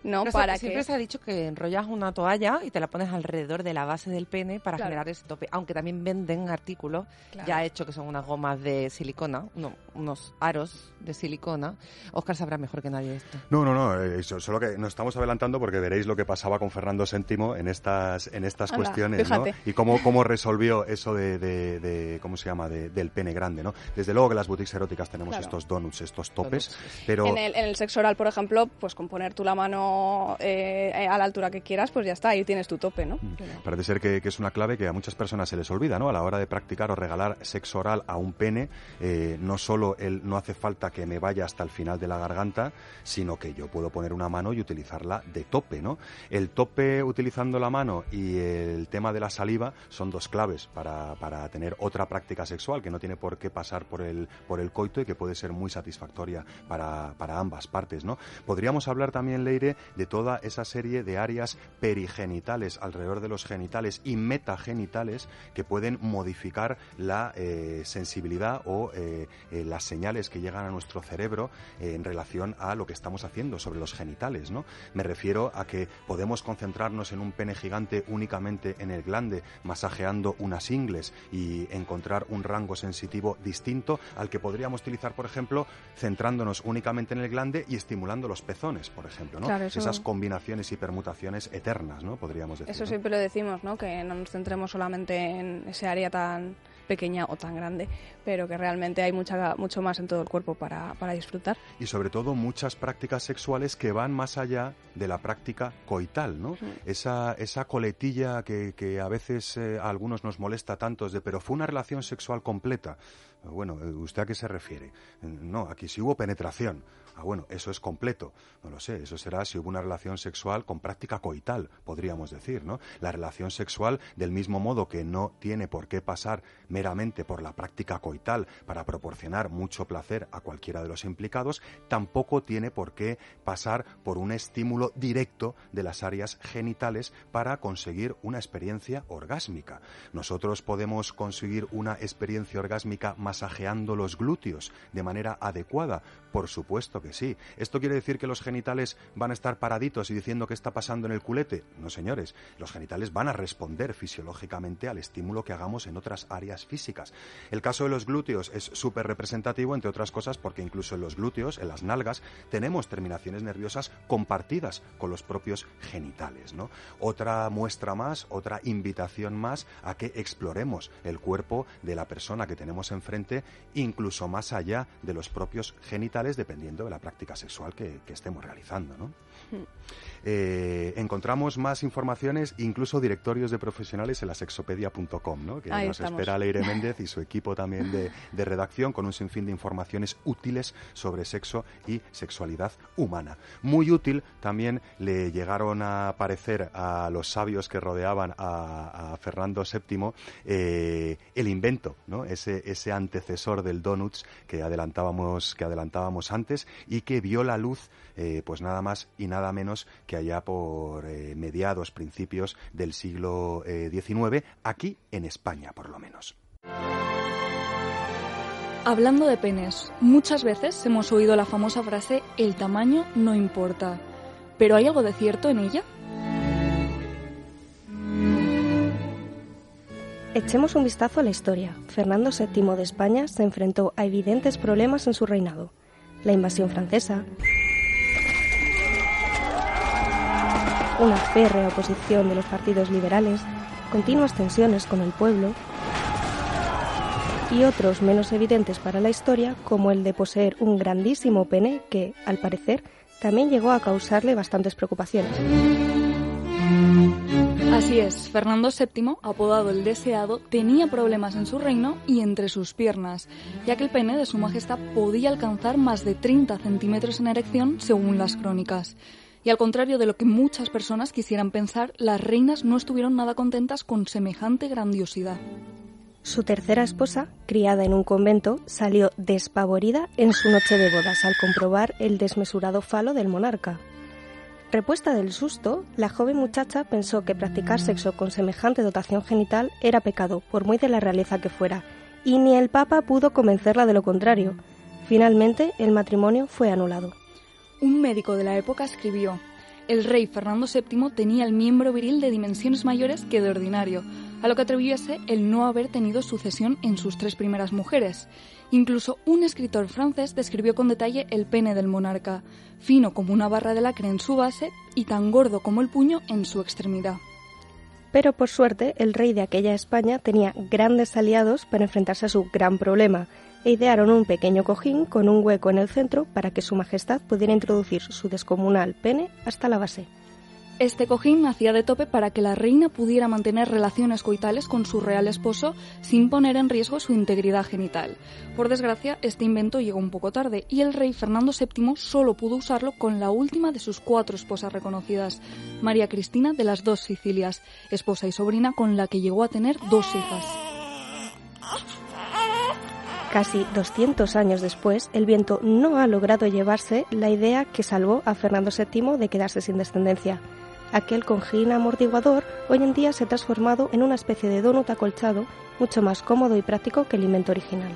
¿no? Pero para siempre que... se ha dicho que enrollas una toalla y te la pones alrededor de la base del pene para Claro. generar ese tope. Aunque también venden artículos Claro. ya hechos que son unas gomas de silicona, uno- unos aros de silicona. Oscar sabrá mejor que nadie esto. No, no, no, eh, so- solo que nos estamos adelantando porque veréis lo que pasaba con Fernando VII en estas, en estas Anda, cuestiones, ¿no? Y cómo, cómo resolvió eso de, de- de- ¿cómo se llama?, de- del pene grande, ¿no? Desde luego que las boutiques eróticas tenemos Claro. estos donuts, estos topes, Donuts. pero... En el, en el sexo oral, por ejemplo, pues con poner tú la mano eh, a la altura que quieras, pues ya está, ahí tienes tu tope, ¿no? Pero- Parece ser que, que es una clave que a muchas personas se les olvida, ¿no? A la hora de practicar o regalar sexo oral a un pene, eh, no solo el, no hace falta que me vaya hasta el final de la garganta, sino que yo puedo poner una mano y utilizarla de tope, ¿no? El tope utilizando la mano y el tema de la saliva son dos claves para, para tener otra práctica sexual que no tiene por qué pasar por el, por el coito y que puede ser muy satisfactoria para, para ambas partes, ¿no? Podríamos hablar también, Leire, de toda esa serie de áreas perigenitales alrededor de los genitales y metagenitales que pueden modificar la eh, sensibilidad o eh, eh, las señales que llegan a nuestro cerebro en relación a lo que estamos haciendo sobre los genitales, ¿no? Me refiero a que podemos concentrarnos en un pene gigante únicamente en el glande, masajeando unas ingles y encontrar un rango sensitivo distinto al que podríamos utilizar, por ejemplo, centrándonos únicamente en el glande y estimulando los pezones, por ejemplo, ¿no? Eso- Esas combinaciones y permutaciones eternas, ¿no? Podríamos decir. Eso ¿no? siempre lo decimos, ¿no? Que no nos centremos solamente en ese área tan pequeña o tan grande, pero que realmente hay mucha, mucho más en todo el cuerpo para, para disfrutar. y sobre todo muchas prácticas sexuales que van más allá de la práctica coital, ¿no? Esa, esa coletilla que, que a veces eh, a algunos nos molesta tanto es de, pero fue una relación sexual completa. Bueno, ¿usted a qué se refiere? No, aquí sí hubo penetración. Ah, bueno, eso es completo. No lo sé, eso será si hubo una relación sexual con práctica coital, podríamos decir, ¿no? La relación sexual, del mismo modo que no tiene por qué pasar meramente por la práctica coital para proporcionar mucho placer a cualquiera de los implicados, tampoco tiene por qué pasar por un estímulo directo de las áreas genitales para conseguir una experiencia orgásmica. Nosotros podemos conseguir una experiencia orgásmica masajeando los glúteos de manera adecuada, por supuesto que sí. ¿Esto quiere decir que los genitales van a estar paraditos y diciendo qué está pasando en el culete? No, señores. Los genitales van a responder fisiológicamente al estímulo que hagamos en otras áreas físicas. El caso de los glúteos es súper representativo, entre otras cosas, porque incluso en los glúteos, en las nalgas, tenemos terminaciones nerviosas compartidas con los propios genitales. ¿no? Otra muestra más, otra invitación más a que exploremos el cuerpo de la persona que tenemos enfrente, incluso más allá de los propios genitales, dependiendo de la práctica sexual que, que estemos realizando. ¿no? Eh, encontramos más informaciones, incluso directorios de profesionales en la sexopedia.com, ¿no? que Ahí nos estamos. espera Leire Méndez y su equipo también de, de redacción con un sinfín de informaciones útiles sobre sexo y sexualidad humana. Muy útil también le llegaron a parecer a los sabios que rodeaban a, a Fernando VII eh, el invento, ¿no? ese, ese antecesor del donuts que adelantábamos, que adelantábamos antes y que vio la luz eh, pues nada más y nada menos que allá por eh, mediados, principios del siglo eh, XIX, aquí en España por lo menos. Hablando de penes, muchas veces hemos oído la famosa frase el tamaño no importa. ¿Pero hay algo de cierto en ella? Echemos un vistazo a la historia. Fernando VII de España se enfrentó a evidentes problemas en su reinado. La invasión francesa, una férrea oposición de los partidos liberales, continuas tensiones con el pueblo y otros menos evidentes para la historia, como el de poseer un grandísimo pene que, al parecer, también llegó a causarle bastantes preocupaciones. Así es, Fernando VII, apodado el deseado, tenía problemas en su reino y entre sus piernas, ya que el pene de su majestad podía alcanzar más de 30 centímetros en erección según las crónicas. Y al contrario de lo que muchas personas quisieran pensar, las reinas no estuvieron nada contentas con semejante grandiosidad. Su tercera esposa, criada en un convento, salió despavorida en su noche de bodas al comprobar el desmesurado falo del monarca. Repuesta del susto, la joven muchacha pensó que practicar sexo con semejante dotación genital era pecado, por muy de la realeza que fuera, y ni el Papa pudo convencerla de lo contrario. Finalmente, el matrimonio fue anulado. Un médico de la época escribió, el rey Fernando VII tenía el miembro viril de dimensiones mayores que de ordinario, a lo que atribuyese el no haber tenido sucesión en sus tres primeras mujeres. Incluso un escritor francés describió con detalle el pene del monarca, fino como una barra de lacre en su base y tan gordo como el puño en su extremidad. Pero por suerte, el rey de aquella España tenía grandes aliados para enfrentarse a su gran problema, e idearon un pequeño cojín con un hueco en el centro para que su majestad pudiera introducir su descomunal pene hasta la base. Este cojín hacía de tope para que la reina pudiera mantener relaciones coitales con su real esposo sin poner en riesgo su integridad genital. Por desgracia, este invento llegó un poco tarde y el rey Fernando VII solo pudo usarlo con la última de sus cuatro esposas reconocidas, María Cristina de las dos Sicilias, esposa y sobrina con la que llegó a tener dos hijas. Casi 200 años después, el viento no ha logrado llevarse la idea que salvó a Fernando VII de quedarse sin descendencia. Aquel cojín amortiguador hoy en día se ha transformado en una especie de donut acolchado mucho más cómodo y práctico que el invento original.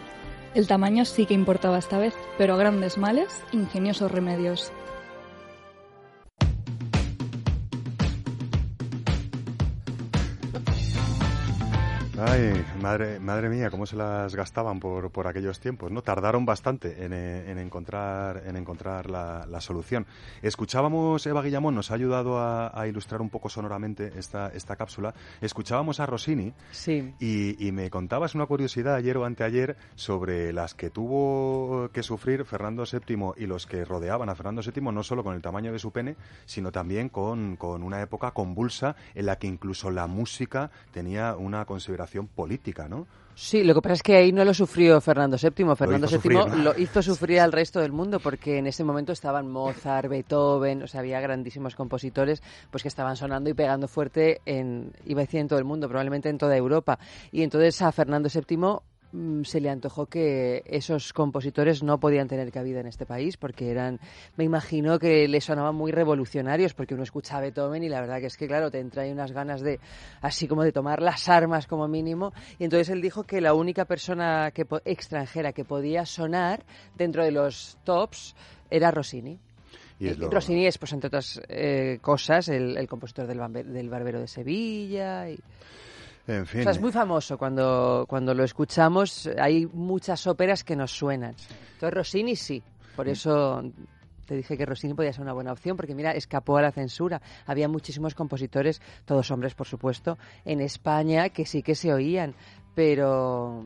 El tamaño sí que importaba esta vez, pero a grandes males, ingeniosos remedios. Ay, madre, madre mía, cómo se las gastaban por, por aquellos tiempos, ¿no? Tardaron bastante en, eh, en encontrar, en encontrar la, la solución. Escuchábamos, Eva Guillamón nos ha ayudado a, a ilustrar un poco sonoramente esta, esta cápsula. Escuchábamos a Rossini Sí. y, y me contabas una curiosidad ayer o anteayer sobre las que tuvo que sufrir Fernando VII y los que rodeaban a Fernando VII, no solo con el tamaño de su pene, sino también con, con una época convulsa en la que incluso la música tenía una consideración política, ¿no? Sí, lo que pasa es que ahí no lo sufrió Fernando VII. Fernando hizo VII sufrir, ¿no? lo hizo sufrir al resto del mundo porque en ese momento estaban Mozart, Beethoven, o sea, había grandísimos compositores pues que estaban sonando y pegando fuerte en, iba a decir en todo el mundo, probablemente en toda Europa. Y entonces a Fernando VII se le antojó que esos compositores no podían tener cabida en este país porque eran, me imagino que le sonaban muy revolucionarios porque uno escucha a Beethoven y la verdad que es que claro, te entra ahí unas ganas de así como de tomar las armas como mínimo y entonces él dijo que la única persona que extranjera que podía sonar dentro de los tops era Rossini. Y es lo- Rossini es, pues, entre otras eh, cosas, el, el compositor del, del Barbero de Sevilla. Y... En fin. O sea, es muy famoso cuando, cuando lo escuchamos. Hay muchas óperas que nos suenan. Entonces, Rossini sí. Por eso te dije que Rossini podía ser una buena opción, porque mira, escapó a la censura. Había muchísimos compositores, todos hombres, por supuesto, en España que sí que se oían, pero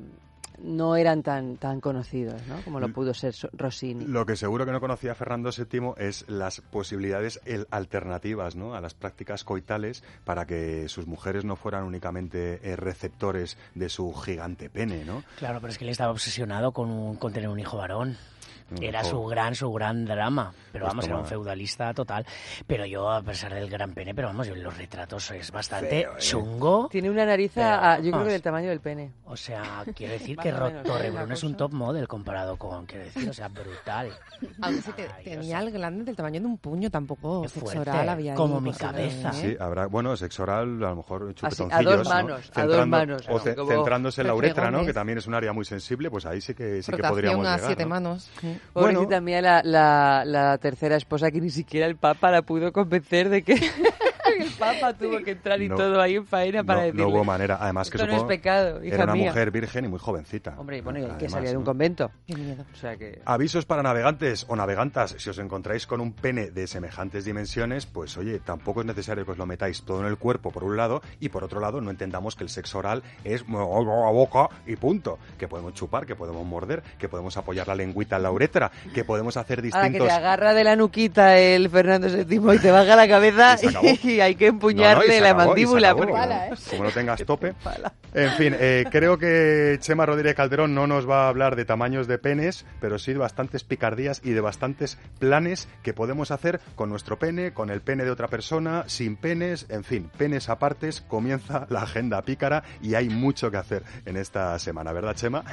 no eran tan, tan conocidos, ¿no? Como lo pudo ser Rossini. Lo que seguro que no conocía Fernando VII es las posibilidades el- alternativas ¿no? a las prácticas coitales para que sus mujeres no fueran únicamente eh, receptores de su gigante pene, ¿no? Claro, pero es que él estaba obsesionado con, un- con tener un hijo varón. Era su gran, su gran drama. Pero Pues vamos, era un feudalista total. Pero yo, a pesar del gran pene, pero vamos, yo en los retratos es bastante Feo, ¿eh? chungo. Tiene una nariz, Pero, a- yo creo que del tamaño del pene. O sea, quiero decir que o Ro- menos, ¿eh? Es un top model comparado con, quiero decir, o sea, brutal. Aunque sí te- tenía el glande del tamaño de un puño, tampoco sexo fuerte, oral había ahí como mi posible, cabeza. ¿eh? Sí, habrá, bueno, sexo oral, a lo mejor Así, chupetoncillos, a dos ¿no? manos, a dos manos, O centrándose en la uretra, ¿no? Que también es un área muy sensible, pues ahí sí que, sí que podríamos a llegar, siete ¿no? manos. Sí. Pobrecita Bueno. mía, la, la, la tercera esposa que ni siquiera el Papa la pudo convencer de que el Papa tuvo que entrar y No, todo ahí en faena para no, decirle no hubo manera. Además que esto no es pecado, hija era una mía. mujer virgen y muy jovencita. Hombre, bueno, y que salía de un convento. Qué miedo. O sea que... Avisos para navegantes o navegantas. Si os encontráis con un pene de semejantes dimensiones, pues oye, tampoco es necesario que os lo metáis todo en el cuerpo por un lado y por otro lado no entendamos que el sexo oral es a boca y punto. Que podemos chupar, que podemos morder, que podemos apoyar la lengüita en la uretra, que podemos hacer Ahora que distintos... te agarra de la nuquita el Fernando VII y te baja la cabeza Y acabó. hay que No, no, se la acabó, mandíbula. acabó, porque- como- Como no tengas tope. En fin, eh, creo que Chema Rodríguez Calderón no nos va a hablar de tamaños de penes, pero sí de bastantes picardías y de bastantes planes que podemos hacer con nuestro pene, con el pene de otra persona, sin penes, en fin, penes apartes, comienza la agenda pícara y hay mucho que hacer en esta semana, ¿verdad, Chema?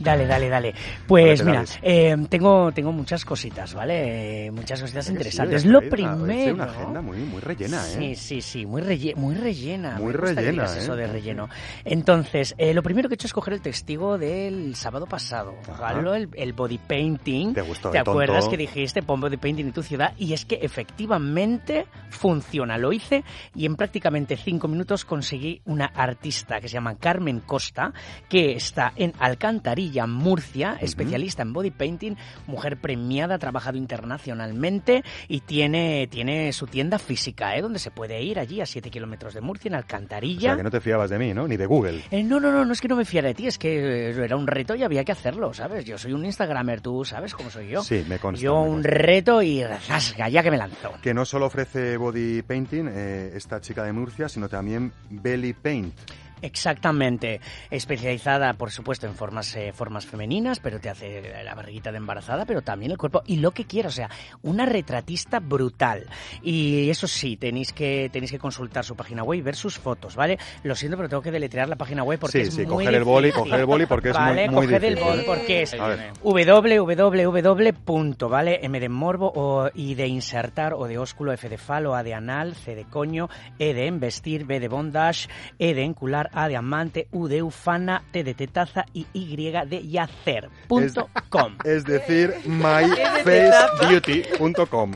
Dale, dale, dale. Pues mira, eh, tengo, tengo muchas cositas, ¿vale? Muchas cositas Sí, interesantes. sí, Lo hoy hay una- primero... agenda muy, muy rellena, ¿eh? Sí, sí, sí, muy, relle- muy rellena. Muy Me rellena, ¿eh? eso de relleno. Entonces, eh, lo primero que he hecho es coger el testigo del sábado pasado. ¿vale? El, el body painting. Te gustó, ¿Te tonto? acuerdas que dijiste pon body painting en tu ciudad? Y es que efectivamente funciona. Lo hice y en prácticamente cinco minutos conseguí una artista que se llama Carmen Costa, que está en Alcantarilla, Murcia, especialista en body painting, mujer premiada, ha trabajado internacionalmente y tiene, tiene su tienda física, ¿eh? donde se puede ir allí a 7 kilómetros de Murcia, en O Alcantarilla. sea, que no te fiabas de mí, ¿no? Ni de Google. Eh, no, no, no, no es que no me fiara de ti, es que eh, era un reto y había que hacerlo, ¿sabes? Yo soy un Instagramer, tú sabes cómo soy yo. Sí, me consta. yo me un consta. reto y zasga, ya que me lanzó. Que no solo ofrece body painting eh, esta chica de Murcia, sino también belly paint. Exactamente, especializada por supuesto en formas eh, formas femeninas, pero te hace la barriguita de embarazada, pero también el cuerpo y lo que quiera, o sea, una retratista brutal. Y eso sí, tenéis que tenéis que consultar su página web y ver sus fotos, ¿vale? Lo siento, pero tengo que deletrear la página web porque Sí, es sí, muy coger el boli, coger el boli porque es muy- ¿Vale? muy Coged el difícil. boli porque es www. ¿vale? M de morbo o, y de insertar o de ósculo, F de falo, A de anal, C de coño, E de embestir, B de bondage, E de encular, A de amante, U de ufana, T de tetaza y Y de yacer.com. Es decir, myfacebeauty.com.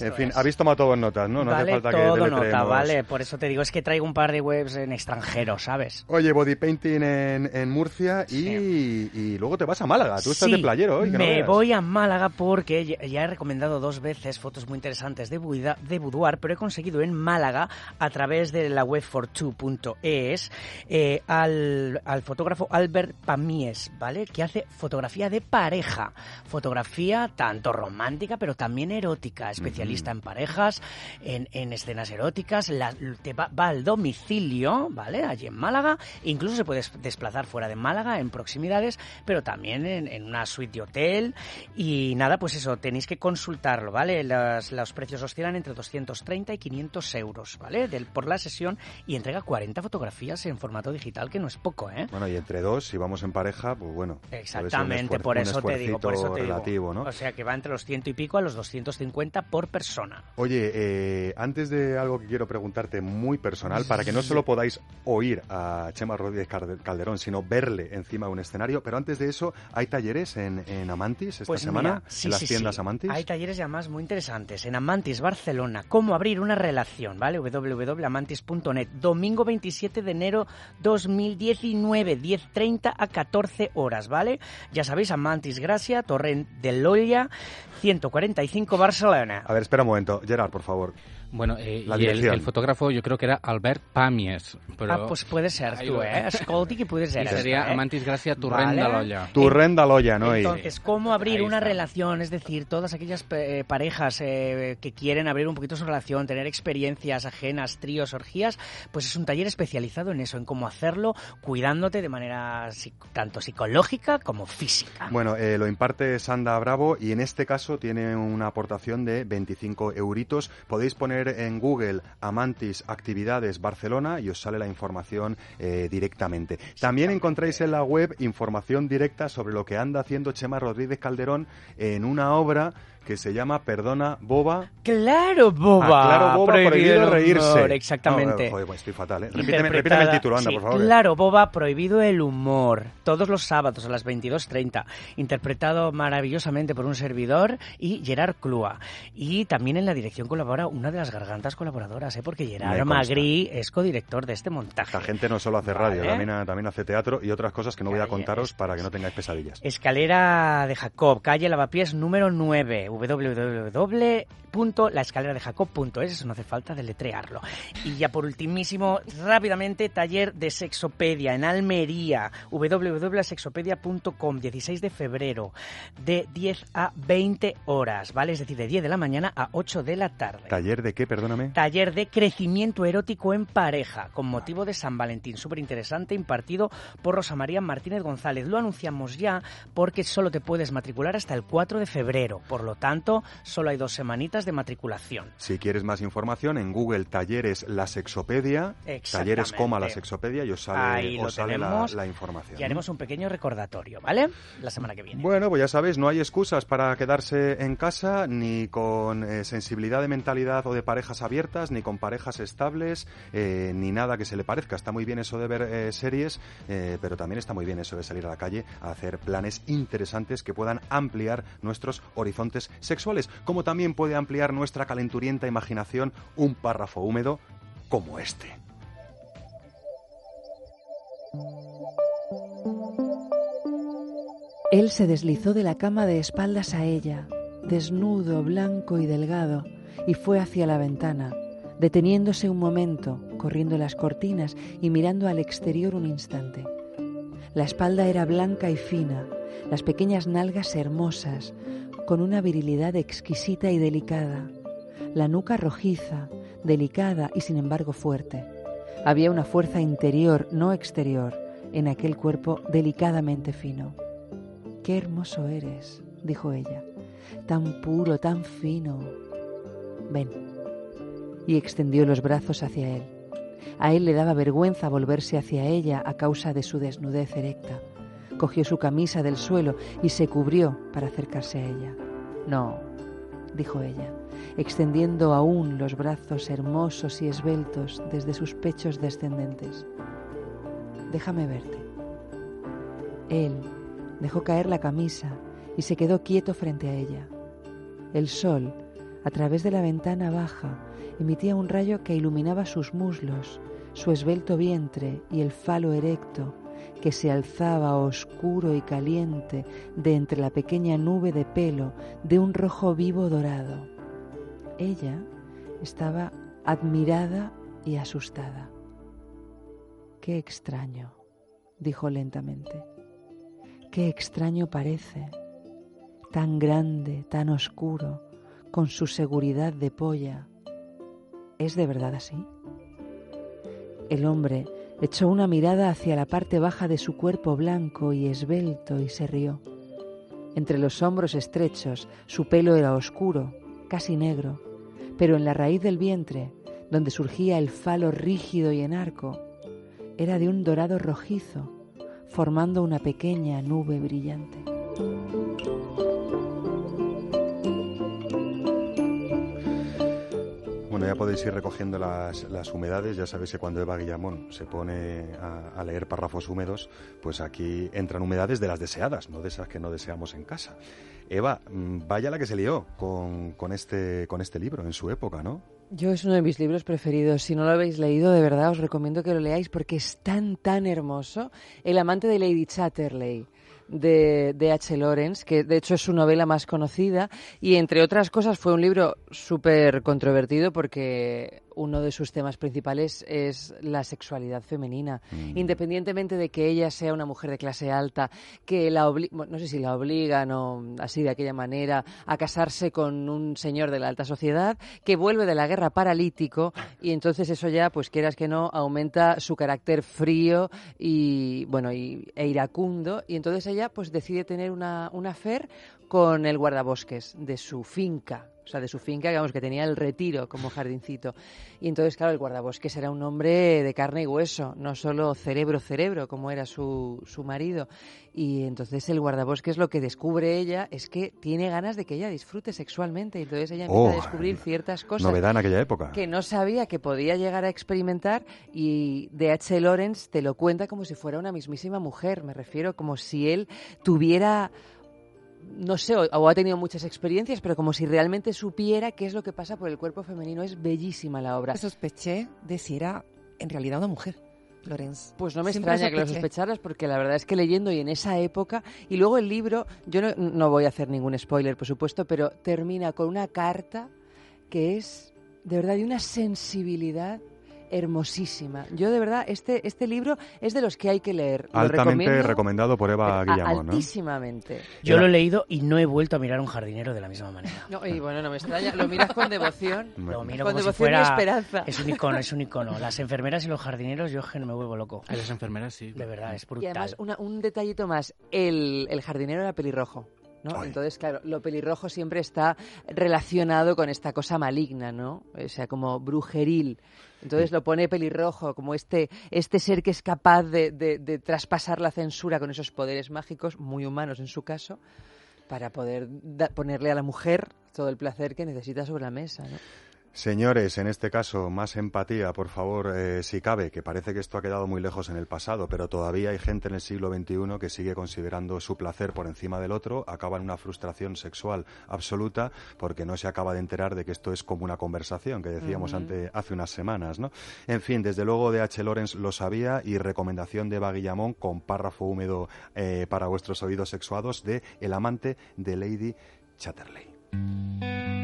En fin, habéis tomado todo en notas, ¿no? No vale, hace falta que todo nota, vale. Por eso te digo, es que traigo un par de webs en extranjero, ¿sabes? Oye, body painting en, en Murcia y, y luego te vas a Málaga. Tú estás Sí, de playero hoy, que no me veas. voy a Málaga porque ya- he recomendado dos veces fotos muy interesantes de, buida- de boudoir, pero he conseguido en Málaga, a través de la web for2.es, eh, al, al fotógrafo Albert Pamies, ¿vale? Que hace fotografía de pareja. Fotografía tanto romántica, pero también erótica. Especialista en parejas, en, en escenas eróticas. la- te va, va al domicilio, ¿vale? Allí en Málaga. Incluso se puede des- desplazar fuera de Málaga, en proximidades, pero también en, en una suite de hotel. Y nada, pues eso, tenéis que consultarlo, ¿vale? Los, los precios oscilan entre 230 y 500 euros, ¿vale? Del, por la sesión y entrega 40 fotografías en formato digital, que no es poco, ¿eh? Bueno, y entre dos, si vamos en pareja, pues bueno. Exactamente, por eso te digo, por eso te digo. relativo, ¿no? O sea que va entre los ciento y pico a los 250 por persona. Oye, eh, antes de algo que quiero preguntarte muy personal, para que no solo podáis oír a Chema Rodríguez Calde- Calderón, sino verle encima de un escenario, pero antes de eso, ¿hay talleres en, en Amantis esta Pues semana? mira, sí, ¿En las sí, tiendas sí. Amantis? Hay talleres además muy interesantes. En Amantis, Barcelona, cómo abrir una relación, ¿vale? www.amantis.net. Domingo 27 de enero 2019, 10.30 a 14 horas, ¿vale? Ya sabéis, Amantis Gracia, Torrent de Lolla, 145 Barcelona. A ver, espera un momento. Gerard, por favor. Bueno, eh, La y el, fotógrafo yo creo que era Albert Pamies. Ah, pues puede ser lo- ¿eh? Escolti que puede ser. Y sería ¿eh? Amantis Gracia Torrent Vale. de Lolla. Turren de Loya, ¿no? Entonces, ¿cómo abrir una relación? Es decir, todas aquellas eh, parejas eh, que quieren abrir un poquito su relación, tener experiencias ajenas, tríos, orgías, pues es un taller especializado en eso, en cómo hacerlo, cuidándote de manera tanto psicológica como física. Bueno, eh, lo imparte Sanda Bravo y en este caso tiene una aportación de 25 euritos. Podéis poner en Google Amantis Actividades Barcelona y os sale la información eh, directamente. También encontráis en la web información directa sobre lo que anda haciendo Chema Rodríguez Calderón en una obra que se llama Perdona Boba. Claro, boba. Ah, claro, Boba, prohibido, el humor, reírse. Exactamente. No, joder, pues estoy fatal, ¿eh? Repíteme, repíteme el título, anda, sí, por favor. Claro, Boba, prohibido el humor. Todos los sábados a las 22.30. Interpretado maravillosamente por un servidor y Gerard Clua. Y también en la dirección colabora una de las gargantas colaboradoras, ¿eh? porque Gerard. Magri es codirector de este montaje. La gente no solo hace radio, Vale. también, también hace teatro y otras cosas que no voy a contaros para que no tengáis pesadillas. Escalera de Jacob, calle Lavapiés número 9, www.laescaleradejacob.es, eso no hace falta deletrearlo. Y ya por ultimísimo, rápidamente, taller de Sexopedia en Almería, www.sexopedia.com, 16 de febrero, de 10 a 20 horas, ¿vale? Es decir, de 10 de la mañana a 8 de la tarde. ¿Taller de qué, perdóname? Taller de crecimiento erótico en pareja, con motivo de San Valentín, súper interesante, impartido por Rosa María Martínez González. Lo anunciamos ya porque solo te puedes matricular hasta el 4 de febrero, por lo tanto, solo hay dos semanitas de matriculación. Si quieres más información, en Google Talleres La Sexopedia, Talleres coma La Sexopedia y os sale, Ahí os sale la, información. y haremos un pequeño recordatorio, ¿vale? La semana que viene. Bueno, pues ya sabéis, no hay excusas para quedarse en casa, ni con eh, sensibilidad de mentalidad o de parejas abiertas, ni con parejas estables, eh, ni nada que se le parezca. Está muy bien eso de ver eh, series, pero también está muy bien eso de salir a la calle a hacer planes interesantes que puedan ampliar nuestros horizontes sexuales, como también puede ampliar nuestra calenturienta imaginación un párrafo húmedo como este. Él se deslizó de la cama de espaldas a ella, desnudo, blanco y delgado, y fue hacia la ventana, deteniéndose un momento, corriendo las cortinas y mirando al exterior un instante. La espalda era blanca y fina, las pequeñas nalgas hermosas, con una virilidad exquisita y delicada, la nuca rojiza, delicada y sin embargo fuerte. Había una fuerza interior, no exterior, en aquel cuerpo delicadamente fino. Qué hermoso eres, dijo ella, tan puro, tan fino. Ven. Y extendió los brazos hacia él. A él le daba vergüenza volverse hacia ella a causa de su desnudez erecta. Cogió su camisa del suelo y se cubrió para acercarse a ella. No, dijo ella, extendiendo aún los brazos hermosos y esbeltos desde sus pechos descendentes. déjame verte. Él dejó caer la camisa y se quedó quieto frente a ella. El sol, a través de la ventana baja, emitía un rayo que iluminaba sus muslos, su esbelto vientre y el falo erecto que se alzaba oscuro y caliente de entre la pequeña nube de pelo de un rojo vivo dorado. Ella estaba admirada y asustada. Qué extraño, dijo lentamente. Qué extraño parece, tan grande, tan oscuro, con su seguridad de polla. ¿Es de verdad así? El hombre echó una mirada hacia la parte baja de su cuerpo blanco y esbelto y se rió. Entre los hombros estrechos su pelo era oscuro, casi negro, pero en la raíz del vientre, donde surgía el falo rígido y en arco, era de un dorado rojizo, formando una pequeña nube brillante. Ya podéis ir recogiendo las, las humedades. Ya sabéis que cuando Eva Guillamón se pone a, a leer párrafos húmedos, pues aquí entran humedades de las deseadas, no de esas que no deseamos en casa. Eva, mm, vaya la que se lió con, con este, con este libro en su época, ¿no? Yo es uno de mis libros preferidos. Si no lo habéis leído, de verdad os recomiendo que lo leáis porque es tan, tan hermoso. El amante de Lady Chatterley de, de H. Lawrence, que de hecho es su novela más conocida y entre otras cosas fue un libro súper controvertido porque uno de sus temas principales es la sexualidad femenina. Mm. Independientemente de que ella sea una mujer de clase alta, que la obli- no sé si la obligan o así de aquella manera a casarse con un señor de la alta sociedad que vuelve de la guerra paralítico y entonces eso ya, pues quieras que no, aumenta su carácter frío y bueno y, e iracundo y entonces ella pues decide tener una, una affair con el guardabosques de su finca, o sea, de su finca, digamos, que tenía el retiro como jardincito. Y entonces, claro, el guardabosques era un hombre de carne y hueso, no solo cerebro-cerebro, como era su, su marido. Y entonces el guardabosques lo que descubre ella es que tiene ganas de que ella disfrute sexualmente. Y entonces ella empieza Oh, a descubrir ciertas cosas Novedad en aquella época. que no sabía que podía llegar a experimentar y D.H. Lawrence te lo cuenta como si fuera una mismísima mujer, me refiero como si él tuviera no sé, o, ha tenido muchas experiencias, pero como si realmente supiera qué es lo que pasa por el cuerpo femenino. Es bellísima la obra. Sospeché de si era en realidad una mujer, Lorenz. Pues no me Siempre extraña que lo sospecharas porque la verdad es que leyendo y en esa época y luego el libro, yo no, no voy a hacer ningún spoiler por supuesto, pero termina con una carta que es de verdad de una sensibilidad hermosísima. Yo de verdad este este libro es de los que hay que leer. Lo Altamente recomendado por Eva Guillamón, ¿no? altísimamente. Yo lo he leído y no he vuelto a mirar a un jardinero de la misma manera. No, y bueno, no me extraña, lo miras con devoción. Lo miro con como si devoción fuera... y esperanza. Es un icono, es un icono. Las enfermeras y los jardineros, yo que no me vuelvo loco. A las enfermeras sí. De verdad, es Y brutal. además, una- un detallito más, el, el jardinero era pelirrojo. ¿No? Ay. Entonces, claro, lo pelirrojo siempre está relacionado con esta cosa maligna, ¿no? O sea, como brujeril. Entonces lo pone pelirrojo, como este, este ser que es capaz de, de- de traspasar la censura con esos poderes mágicos, muy humanos en su caso, para poder da- ponerle a la mujer todo el placer que necesita sobre la mesa, ¿no? Señores, en este caso, más empatía, por favor, eh, si cabe, que parece que esto ha quedado muy lejos en el pasado, pero todavía hay gente en el siglo XXI que sigue considerando su placer por encima del otro, acaba en una frustración sexual absoluta porque no se acaba de enterar de que esto es como una conversación que decíamos Ujú. ante, hace unas semanas, ¿no? En fin, desde luego de H. Lawrence lo sabía y recomendación de Eva Guillamón con párrafo húmedo eh, para vuestros oídos sexuados de El amante de Lady Chatterley.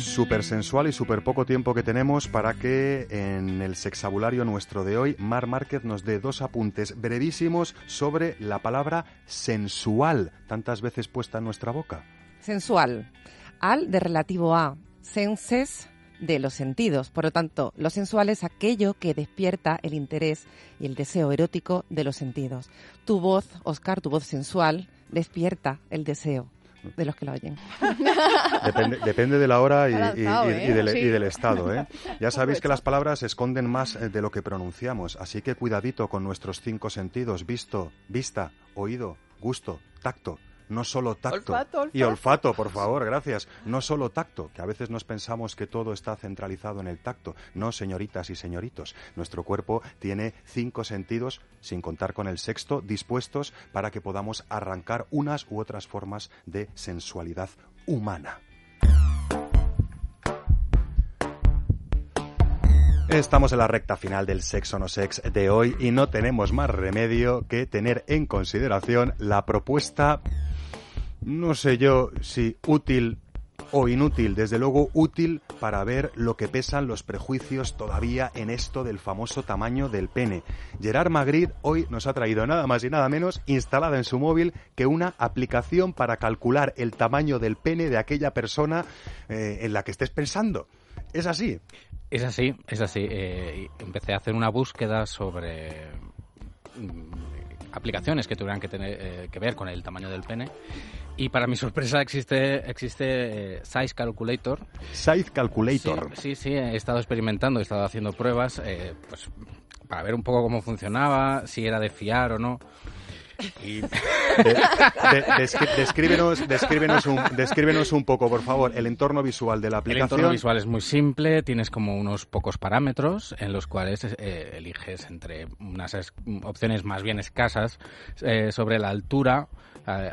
Súper sensual y súper poco tiempo que tenemos para que en el sexabulario nuestro de hoy Mar Márquez nos dé dos apuntes brevísimos sobre la palabra sensual, tantas veces puesta en nuestra boca. Sensual. Al de relativo a. Senses de los sentidos. Por lo tanto, lo sensual es aquello que despierta el interés y el deseo erótico de los sentidos. Tu voz, Oscar, tu voz sensual, despierta el deseo de los que la oyen. Depende, depende de la hora y, ¿eh? y del estado. ¿eh? Ya sabéis que las palabras esconden más eh, de lo que pronunciamos, así que cuidadito con nuestros cinco sentidos, visto, vista, oído, gusto, tacto. No solo tacto. Olfato, Y olfato. olfato, por favor, gracias. No solo tacto, que a veces nos pensamos que todo está centralizado en el tacto. No, señoritas y señoritos. Nuestro cuerpo tiene cinco sentidos, sin contar con el sexto, dispuestos para que podamos arrancar unas u otras formas de sensualidad humana. Estamos en la recta final del Sex o No Sex de hoy y no tenemos más remedio que tener en consideración la propuesta, no sé yo si útil o inútil, desde luego útil para ver lo que pesan los prejuicios todavía en esto del famoso tamaño del pene. Gerard Magritte hoy nos ha traído nada más y nada menos instalada en su móvil que una aplicación para calcular el tamaño del pene de aquella persona eh, en la que estés pensando. ¿Es así? Es así, es así. Eh, empecé a hacer una búsqueda sobre mm, aplicaciones que tuvieran que tener eh, que ver con el tamaño del pene y para mi sorpresa existe existe eh, Size Calculator. Size Calculator. Sí, sí, sí, he estado experimentando, he estado haciendo pruebas, eh, pues para ver un poco cómo funcionaba, si era de fiar o no. Y De- de- descri- descríbenos, descríbenos, un, descríbenos un poco, por favor, el entorno visual de la El aplicación. entorno visual es muy simple, tienes como unos pocos parámetros en los cuales eh, eliges entre unas es- opciones más bien escasas eh, sobre la altura eh,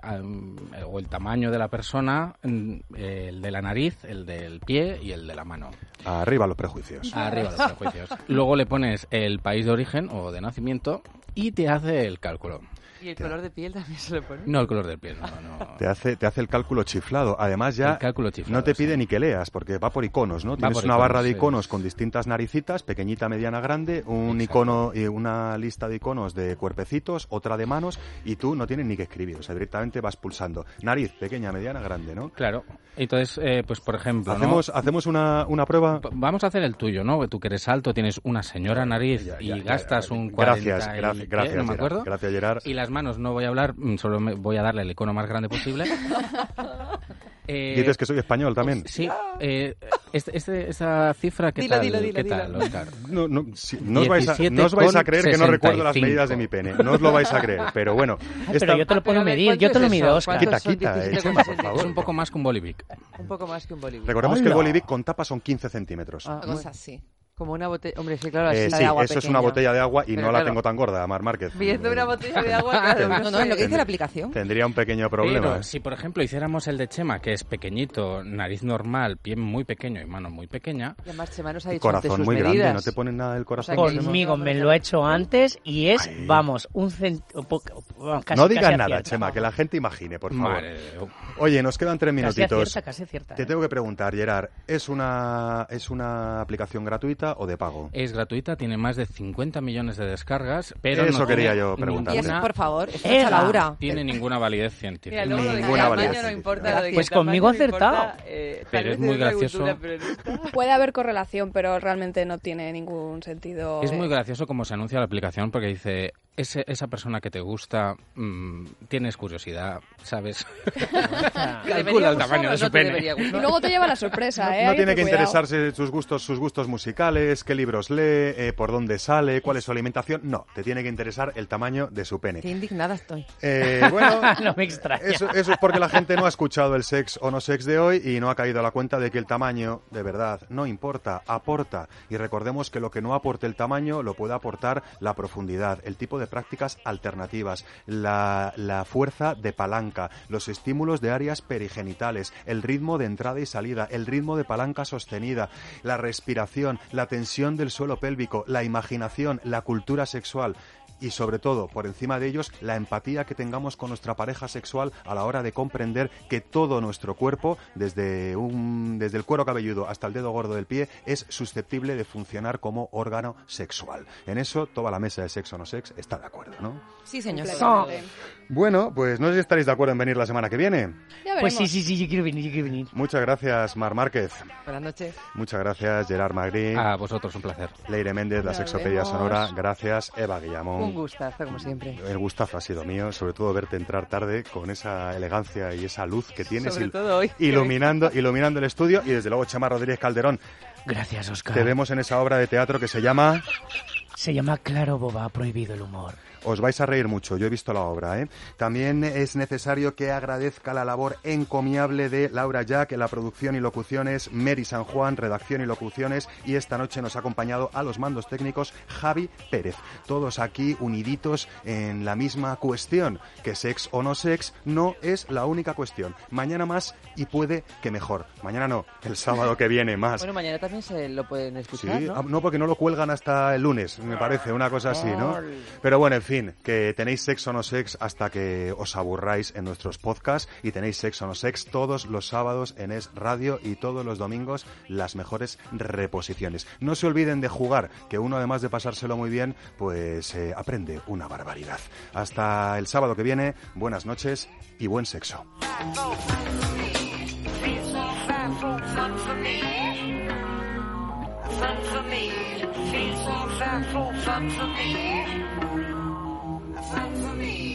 o el tamaño de la persona, mm, el de la nariz, el del pie y el de la mano. Arriba los prejuicios. Arriba los prejuicios. Luego le pones el país de origen o de nacimiento y te hace el cálculo. ¿Y el color de piel también se lo pone? No el color del piel, no, no. Te hace, te hace el cálculo chiflado. Además, ya El cálculo chiflado, no te sí. pide ni que leas, porque va por iconos, ¿no? Va Tienes una iconos, barra de sí. iconos con distintas naricitas, pequeñita, mediana, grande, un icono y una lista de iconos de cuerpecitos, otra de manos, y tú no tienes ni que escribir. O sea, directamente vas pulsando. Nariz, pequeña, mediana, grande, ¿no? Claro. Entonces, eh, pues por ejemplo, ¿no? Hacemos, hacemos una, una prueba. Vamos a hacer el tuyo, ¿no? Tú que eres alto, tienes una señora nariz y ya, gastas un 40 Gracias, y- gracias, ¿qué? gracias, no me acuerdo. Gracias, Gerard. Y las manos no voy a hablar, mm, solo me voy a darle el icono más grande posible. Eh, Dices que soy español también. Sí, eh, este, este- esa cifra, ¿qué tal? dilo, dilo, ¿Qué dilo. tal, Oscar? No, no, sí, no os vais a, 17 no os vais a creer que no recuerdo las 65. medidas de mi pene. No os lo vais a creer. Pero bueno. Ay, esta- pero yo te lo puedo medir, ¿cuánto yo te lo mido? Oscar. Quita, ¿Cuántos son quita, 17,65? Chema, por favor. Es un poco más que un bolivic. Un poco más que un bolivic. Recordemos que el bolivic con tapa son 15 centímetros. Ah, Una cosa así. Como una botella. Hombre, sí, claro, así. Eh, sí, de agua eso es una botella de agua y Pero no la tengo tan gorda, Mar Márquez. Viendo una botella de agua, claro. No, no, es lo que dice la aplicación. Tendría un pequeño problema. Pero si, por ejemplo, hiciéramos el de Chema, que es pequeñito, nariz normal, pie muy pequeño y mano muy pequeña, Y además, Chema nos ha dicho antes corazón sus muy medidas. grande, no te ponen nada del corazón. O sea Conmigo me lo he hecho antes y es, Ay. vamos, un cento... casi, no digas casi nada. Chema, que la gente imagine, por favor. madre. Oye, nos quedan tres Casi minutitos. casi. Te ¿eh? tengo que preguntar, Gerard, ¿es una, ¿es una aplicación gratuita o de pago? Es gratuita, tiene más de 50 millones de descargas, pero Eso no quería yo preguntarte. Y eso, ninguna- por favor, eso Ega. es Laura. tiene ninguna validez científica. Mira, luego de Ninguna que validez no importa, de Pues conmigo acertado. importa, eh, Pero es muy gracioso. cultura, no. Puede haber correlación, pero realmente no tiene ningún sentido. Es eh, muy gracioso como se anuncia la aplicación porque dice, ese, esa persona que te gusta, mm, tienes curiosidad, ¿sabes? ¿Te Calcula el tamaño de su no pene. Y luego te lleva la sorpresa, No, ¿eh? no Hay tiene que cuidado. interesarse sus gustos, sus gustos musicales, qué libros lee, eh, por dónde sale, cuál es su alimentación. No, te tiene que interesar el tamaño de su pene. Qué indignada estoy. Eh, bueno, no me extraña. Eso, eso es porque la gente no ha escuchado el sex o no sex de hoy y no ha caído a la cuenta de que el tamaño, de verdad, no importa, aporta. Y recordemos que lo que no aporte el tamaño lo puede aportar la profundidad, el tipo de prácticas alternativas, la, la fuerza de palanca, los estímulos de áreas perigenitales, el ritmo de entrada y salida, el ritmo de palanca sostenida, la respiración, la tensión del suelo pélvico, la imaginación, la cultura sexual y sobre todo, por encima de ellos, la empatía que tengamos con nuestra pareja sexual a la hora de comprender que todo nuestro cuerpo, desde, un, desde el cuero cabelludo hasta el dedo gordo del pie, es susceptible de funcionar como órgano sexual. En eso, toda la mesa de sexo no sex está de acuerdo, ¿no? Sí, señor. Bueno, pues no sé si estaréis de acuerdo en venir la semana que viene. Ya. Pues sí, sí, sí, yo quiero venir, yo quiero venir. Muchas gracias, Mar Márquez. Buenas noches. Muchas gracias, Gerard Magri. A vosotros un placer. Leire Méndez, la sexopedia sonora. Gracias, Eva Guillamón. Un gustazo, como siempre. El gustazo ha sido mío, sobre todo verte entrar tarde con esa elegancia y esa luz que tienes Sobre il- todo hoy. iluminando, iluminando el estudio y desde luego Chema Rodríguez Calderón. Gracias, Oscar. Te vemos en esa obra de teatro que se llama Se llama Claro Boba, prohibido el humor. Os vais a reír mucho, yo he visto la obra. ¿eh? También es necesario que agradezca la labor encomiable de Laura Jack en la producción y locuciones, Mary San Juan, redacción y locuciones, y esta noche nos ha acompañado a los mandos técnicos Javi Pérez. Todos aquí uniditos en la misma cuestión, que sex o no sex no es la única cuestión. Mañana más y puede que mejor. Mañana no, el sábado que viene más. Bueno, mañana también se lo pueden escuchar, Sí, ¿no? ah, no, porque no lo cuelgan hasta el lunes, me parece, una cosa así, ¿no? Pero bueno, en fin, que tenéis sexo no sex hasta que os aburráis en nuestros podcasts y tenéis sexo no sex todos los sábados en Es Radio y todos los domingos las mejores reposiciones. No se olviden de jugar, que uno además de pasárselo muy bien, pues eh, aprende una barbaridad. Hasta el sábado que viene, buenas noches y buen sexo. fight for me.